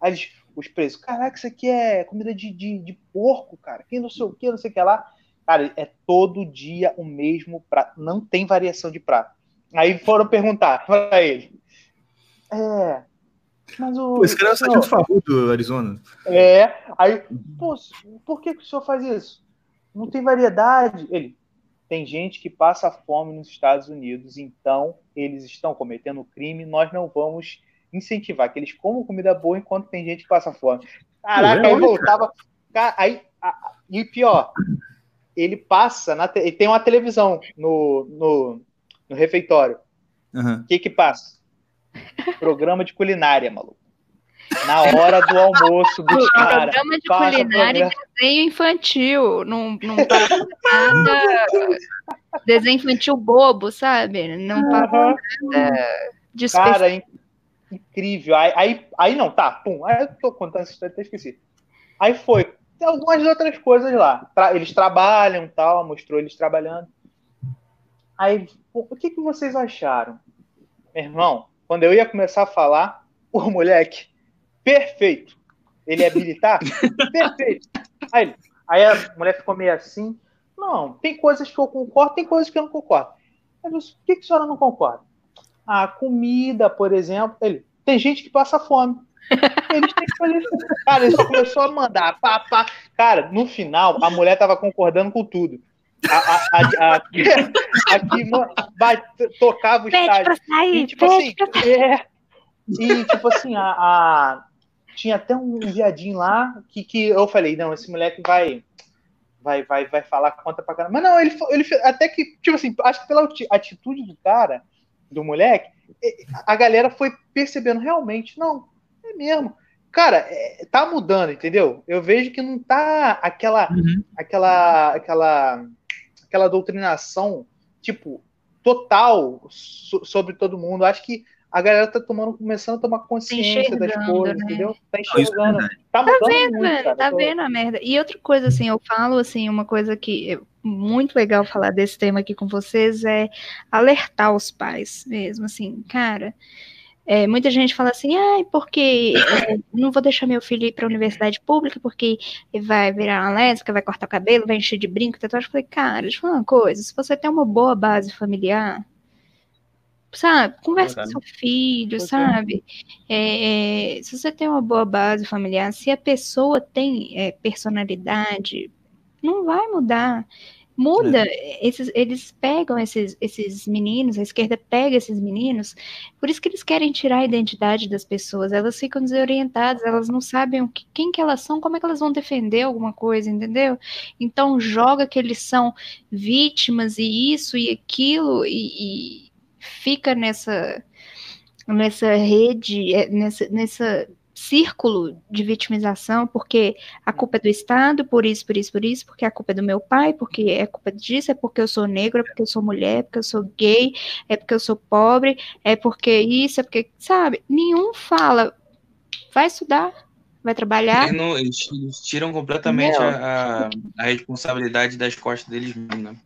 [SPEAKER 3] Aí eles, os presos, caraca, isso aqui é comida de, de, de porco, cara. Que não sei o que, não sei o que lá. Cara, é todo dia o mesmo prato. Não tem variação de prato. Aí foram perguntar para ele. É. Mas o.
[SPEAKER 1] Pô, esse cara é o sargento Farru do Arizona.
[SPEAKER 3] É. Aí, pô, por que, que o senhor faz isso? Não tem variedade. Ele. Tem gente que passa fome nos Estados Unidos, então eles estão cometendo crime, nós não vamos incentivar que eles comam comida boa enquanto tem gente que passa fome. Caraca, aí voltava. Cara, aí, a, e pior, ele passa, na ele tem uma televisão no, no, no refeitório. O uhum. que que passa? Programa de culinária, maluco. Na hora do almoço dos caras.
[SPEAKER 2] Programa de culinária programa... e desenho infantil. Não, não passa nada. desenho infantil bobo, sabe? Não passa uhum. nada
[SPEAKER 3] de Cara, incrível. Aí, aí, aí, não, tá, pum. Aí eu tô contando essa história, até esqueci. Aí foi. Tem algumas outras coisas lá. Eles trabalham tal, mostrou eles trabalhando. Aí, o que, que vocês acharam? Meu irmão, quando eu ia começar a falar, (laughs) o moleque, perfeito. Ele é militar? (laughs) perfeito. Aí, aí a mulher ficou meio assim. Não, tem coisas que eu concordo, tem coisas que eu não concordo. Aí, o que, que a senhora não concorda? a comida, por exemplo. Ele, tem gente que passa fome. (laughs) Eles têm que fazer isso. Cara, ele começou a mandar. Pá, pá. Cara, no final, a mulher tava concordando com tudo. A, a, a, a, aqui tocava o estádio.
[SPEAKER 2] E, tipo assim,
[SPEAKER 3] é, e tipo assim, a, a, tinha até um viadinho lá que, que eu falei, não, esse moleque vai vai vai vai falar conta pra caramba. Mas não, ele, ele até que, tipo assim, acho que pela atitude do cara, do moleque, a galera foi percebendo realmente, não, é mesmo. Cara, é, tá mudando, entendeu? Eu vejo que não tá aquela, uhum. aquela, aquela, aquela doutrinação, tipo, total so, sobre todo mundo. Acho que a galera tá tomando, começando a tomar consciência das coisas, né? entendeu? Tá
[SPEAKER 2] é enxergando. Tá, tá vendo, muito, cara, tá tô... vendo a merda. E outra coisa, assim, eu falo, assim, uma coisa que é muito legal falar desse tema aqui com vocês é alertar os pais mesmo, assim, cara. É, muita gente fala assim, ah, porque é, não vou deixar meu filho ir para a universidade pública porque ele vai virar uma lésbica, vai cortar o cabelo, vai encher de brinco, tatuagem. Eu falei, cara, deixa eu falar uma coisa, se você tem uma boa base familiar, sabe, conversa com seu filho, sabe, é, é, se você tem uma boa base familiar, se a pessoa tem é, personalidade, não vai mudar muda, é. esses, eles pegam esses, esses meninos, a esquerda pega esses meninos, por isso que eles querem tirar a identidade das pessoas, elas ficam desorientadas, elas não sabem que, quem que elas são, como é que elas vão defender alguma coisa, entendeu? Então joga que eles são vítimas e isso e aquilo e, e fica nessa nessa rede, é, nessa, nessa círculo de vitimização, porque a culpa é do Estado, por isso, por isso, por isso, porque a culpa é do meu pai, porque é culpa disso, é porque eu sou negro, é porque eu sou mulher, é porque eu sou gay, é porque eu sou pobre, é porque isso, é porque, sabe? Nenhum fala, vai estudar, vai trabalhar.
[SPEAKER 4] Não, eles tiram completamente a, a, a, responsabilidade das costas deles mesmos, né?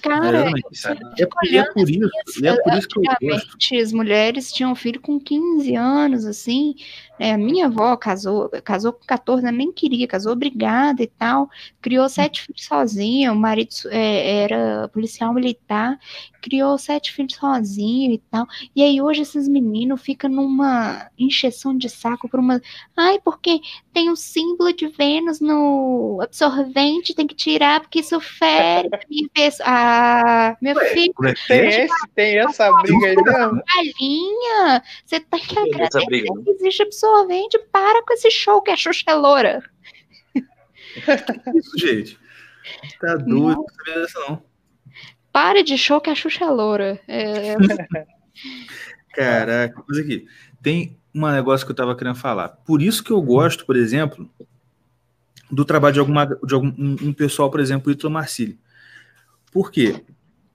[SPEAKER 2] Cara, é, é,
[SPEAKER 1] é, por isso, é por isso que eu gosto.
[SPEAKER 2] As mulheres tinham filho com 15 anos, assim, é, minha avó casou, casou com 14, ela nem queria, casou obrigada e tal, criou sete filhos sozinha, o marido é, era policial militar, criou sete filhos sozinho e tal. E aí hoje esses meninos ficam numa encheção de saco por uma. Ai, porque tem o um símbolo de Vênus no absorvente, tem que tirar, porque isso fere. Ah, meu Ué, filho.
[SPEAKER 3] É tem, esse, tem essa briga aí mesmo?
[SPEAKER 2] Galinha, você tem que agradecer que existe absorvente. Para com esse show que é Xuxelora.
[SPEAKER 1] Isso, (laughs) gente. Tá doido, não sabia dessa não.
[SPEAKER 2] Pare de show que a Xuxa é loura. É... (laughs)
[SPEAKER 1] Caraca, mas aqui, tem um negócio que eu tava querendo falar. Por isso que eu gosto, por exemplo, do trabalho de, alguma, de algum um, pessoal, por exemplo, o Ítalo Marcilli. Por quê?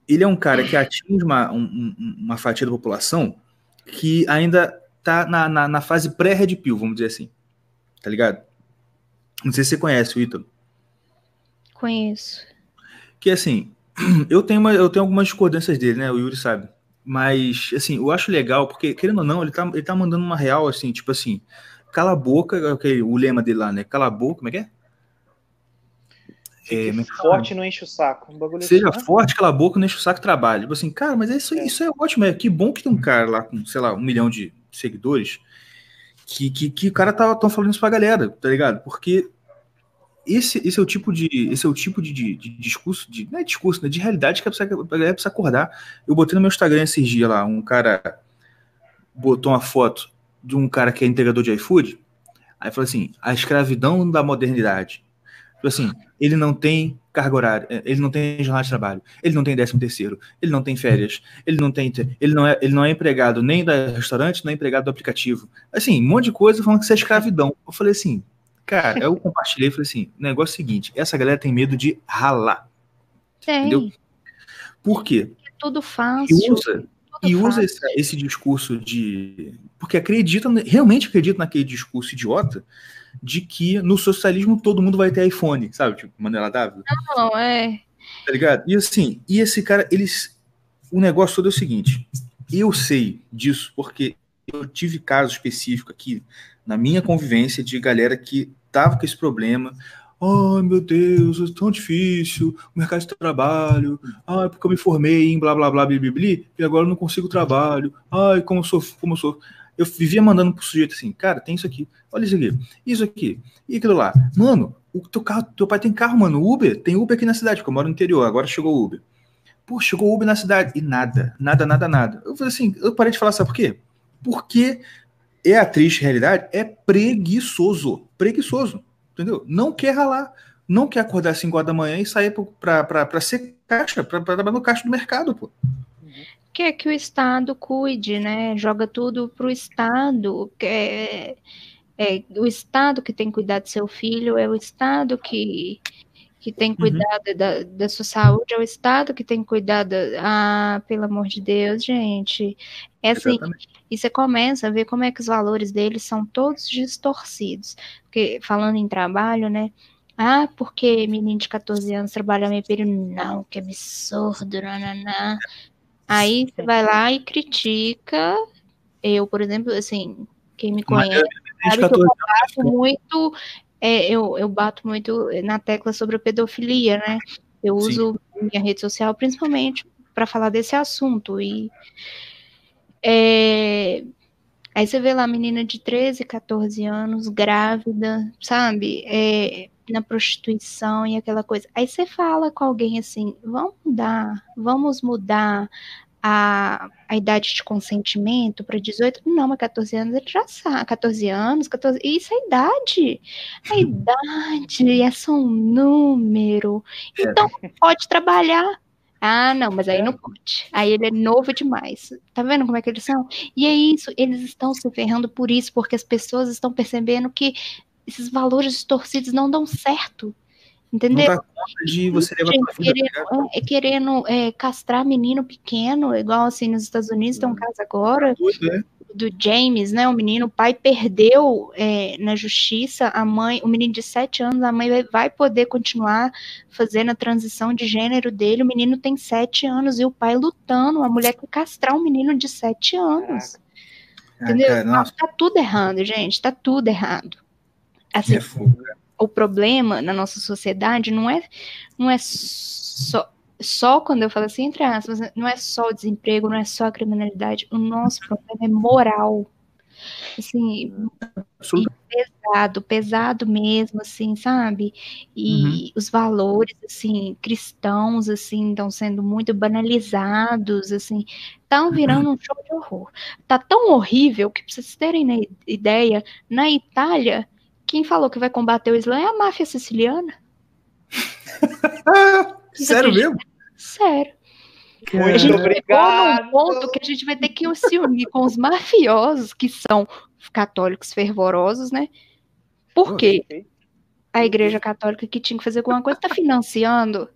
[SPEAKER 1] Ele é um cara que atinge uma, um, uma fatia da população que ainda tá na, na, na fase pré-red pill, vamos dizer assim. Tá ligado? Não sei se você conhece o Ítalo.
[SPEAKER 2] Conheço.
[SPEAKER 1] Que assim, (clears throat) eu tenho, uma, eu tenho algumas discordâncias dele, né? O Yuri sabe. Mas, assim, eu acho legal, porque, querendo ou não, ele tá, ele tá mandando uma real, assim, tipo assim, cala a boca, okay, o lema dele lá, né? Cala a boca, como é que é?
[SPEAKER 3] é, é forte não enche o saco. Um
[SPEAKER 1] Seja assim, né? forte, cala a boca, não enche o saco trabalho. Tipo assim, cara, mas isso, é. isso é ótimo, é que bom que tem um cara lá com, sei lá, um milhão de seguidores que, que, que o cara tá tão falando isso pra galera, tá ligado? Porque esse, esse é o tipo de esse é o tipo de, de, de discurso de não é discurso né, de realidade que a galera precisa acordar. Eu botei no meu Instagram esses dias lá um cara botou uma foto de um cara que é entregador de iFood aí falou assim a escravidão da modernidade. Tipo assim ele não tem carga horária eh, ele não tem jornada de trabalho ele não tem décimo terceiro ele não tem férias ele não tem ele não é ele não é empregado nem da restaurante nem empregado do aplicativo assim um monte de coisa falando que isso é escravidão eu falei assim Cara, eu compartilhei e falei assim: o negócio é o seguinte, essa galera tem medo de ralar.
[SPEAKER 2] Tem. Entendeu?
[SPEAKER 1] Por quê?
[SPEAKER 2] É tudo fácil.
[SPEAKER 1] E usa, e usa esse, esse, discurso de. Porque acredita, realmente acredita naquele discurso idiota de que no socialismo todo mundo vai ter iPhone, sabe? Tipo, Manuela Dávila.
[SPEAKER 2] Não, é.
[SPEAKER 1] Tá ligado? E assim, e esse cara, eles. O negócio todo é o seguinte: eu sei disso porque eu tive caso específico aqui na minha convivência de galera que tava com esse problema. Ai, meu Deus, é tão difícil, o mercado de trabalho. Ai, porque eu me formei em blá blá blá blá, blá, blá e agora eu não consigo trabalho. Ai, como eu sou, como eu sou. Eu vivia mandando pro sujeito assim, cara, tem isso aqui, olha isso aqui, isso aqui, e aquilo lá. Mano, o teu carro, teu pai tem carro, mano, Uber, tem Uber aqui na cidade, porque eu moro no interior, agora chegou o Uber. Pô, chegou o Uber na cidade, e nada, nada, nada, nada. Eu falei assim, eu parei de falar, sabe por quê? Porque é a triste realidade, é preguiçoso. Preguiçoso. Entendeu? Não quer ralar. Não quer acordar às 5 horas da manhã e sair para ser caixa, para trabalhar no caixa do mercado, pô.
[SPEAKER 2] Quer que o Estado cuide, né? Joga tudo pro Estado. É, é, o Estado que tem que cuidar do seu filho, é o Estado que, que tem que cuidar uhum. da, da sua saúde, é o Estado que tem que cuidar da. Ah, pelo amor de Deus, gente. É assim, Exatamente. E você começa a ver como é que os valores deles são todos distorcidos. Porque, falando em trabalho, né? Ah, porque menino de 14 anos trabalha meio período. Não, que absurdo, nananã. Aí você vai lá e critica Eu, por exemplo, assim, quem me conhece sabe que eu bato muito, é, eu, eu bato muito na tecla sobre a pedofilia, né? Eu Sim. uso minha rede social principalmente para falar desse assunto. E é, aí você vê lá a menina de 13, 14 anos, grávida, sabe? É, na prostituição e aquela coisa. Aí você fala com alguém assim, vamos mudar, vamos mudar a, a idade de consentimento para 18, não, mas 14 anos ele já sabe, 14 anos, 14, isso é idade, a idade é só um número, é. então pode trabalhar, ah, não, mas aí não pode. Aí ele é novo demais. Tá vendo como é que eles são? E é isso, eles estão se ferrando por isso, porque as pessoas estão percebendo que esses valores distorcidos não dão certo. Entendeu? Não dá conta de você levar pra vida, querendo, tá é, querendo é, castrar menino pequeno, igual assim nos Estados Unidos tem um caso agora é. do James, né? O menino, o pai perdeu é, na justiça, a mãe, o menino de 7 anos, a mãe vai, vai poder continuar fazendo a transição de gênero dele. O menino tem 7 anos e o pai lutando, a mulher quer castrar um menino de 7 anos. Entendeu? Cara, tá tudo errado, gente, tá tudo errado. Assim, é o problema na nossa sociedade não é, não é só, só quando eu falo assim, entre aspas, não é só o desemprego, não é só a criminalidade. O nosso problema é moral. Assim, pesado, pesado mesmo, assim, sabe? E uhum. os valores, assim, cristãos, assim, estão sendo muito banalizados, assim, estão virando um show de horror. Tá tão horrível que, pra vocês terem ideia, na Itália, quem falou que vai combater o Islã é a máfia siciliana. (laughs)
[SPEAKER 1] Sério mesmo?
[SPEAKER 2] Sério.
[SPEAKER 3] Muito a gente obrigado.
[SPEAKER 2] num ponto que a gente vai ter que se unir com os mafiosos, que são católicos fervorosos, né? Por quê? A Igreja Católica que tinha que fazer alguma coisa está financiando,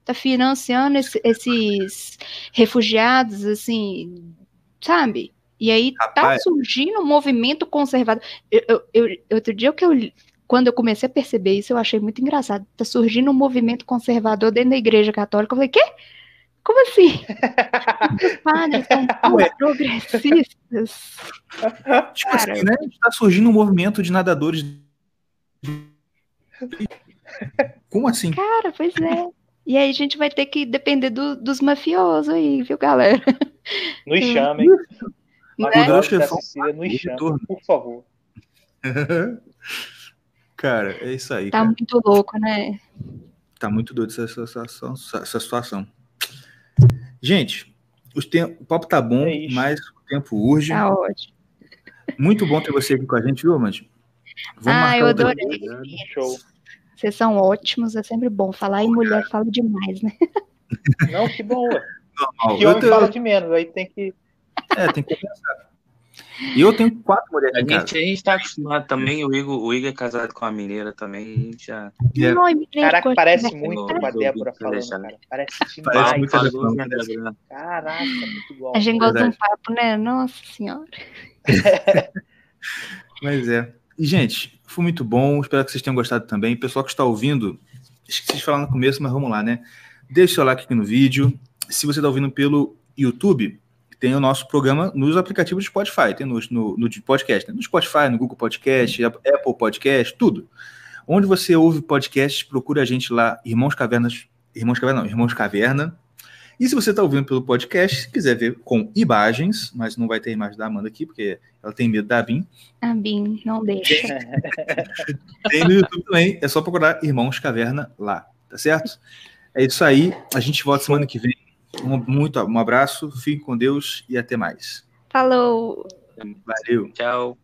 [SPEAKER 2] está financiando esse, esses refugiados, assim, sabe? E aí tá Rapaz. tá surgindo um movimento conservador. Eu, eu, eu, outro dia que eu, quando eu comecei a perceber isso, eu achei muito engraçado. Tá surgindo um movimento conservador dentro da igreja católica. Eu falei, quê? Como assim? (laughs) Os padres são (laughs) progressistas. (laughs)
[SPEAKER 1] Tipo Cara, assim, né? Tá surgindo um movimento de nadadores. Como assim?
[SPEAKER 2] Cara, pois é. E aí a gente vai ter que depender do, dos mafiosos aí, viu, galera?
[SPEAKER 3] Nos chamem.
[SPEAKER 2] Né?
[SPEAKER 3] O chefão nos chama, por favor. (laughs)
[SPEAKER 1] cara, é isso aí.
[SPEAKER 2] Tá
[SPEAKER 1] cara.
[SPEAKER 2] muito louco, né?
[SPEAKER 1] Tá muito doido essa, situação, essa situação. Gente, os o papo tá bom, é mas o tempo urge.
[SPEAKER 2] Tá ótimo.
[SPEAKER 1] Muito bom ter você aqui com a gente, viu,
[SPEAKER 2] ah, eu adorei. Show. Vocês são ótimos, é sempre bom falar e mulher fala demais, né?
[SPEAKER 3] Não, que bom. (laughs) Normal. Que homem tô... fala de menos, aí tem que
[SPEAKER 1] é, tem que pensar. E eu tenho quatro mulheres
[SPEAKER 4] a gente, A gente tá acostumado também, o Igor, o Igor é casado com a mineira também, a gente já...
[SPEAKER 3] É. Caraca, parece muito com a Débora falando, cara. Parece demais. Parece muito Caraca, muito bom.
[SPEAKER 2] A gente gosta de um papo, né? Nossa senhora. (laughs)
[SPEAKER 1] Mas é. E, gente, foi muito bom, espero que vocês tenham gostado também. Pessoal que está ouvindo, esqueci de falar no começo, mas vamos lá, né? Deixe seu like aqui no vídeo. Se você está ouvindo pelo YouTube, tem o nosso programa nos aplicativos de Spotify, tem no, no, no podcast, né? no Spotify, no Google Podcast, Apple Podcast, tudo. Onde você ouve podcast, procura a gente lá, Irmãos Cavernas, Irmãos Caverna, não, Irmãos Caverna. E se você está ouvindo pelo podcast, se quiser ver com imagens, mas não vai ter imagem da Amanda aqui, porque ela tem medo da Bin.
[SPEAKER 2] A Bin, não deixa. (laughs)
[SPEAKER 1] tem no YouTube também, é só procurar Irmãos Caverna lá, tá certo? É isso aí, a gente volta semana que vem um, muito, um abraço, fique com Deus e até mais.
[SPEAKER 2] Falou.
[SPEAKER 1] Valeu.
[SPEAKER 4] Tchau.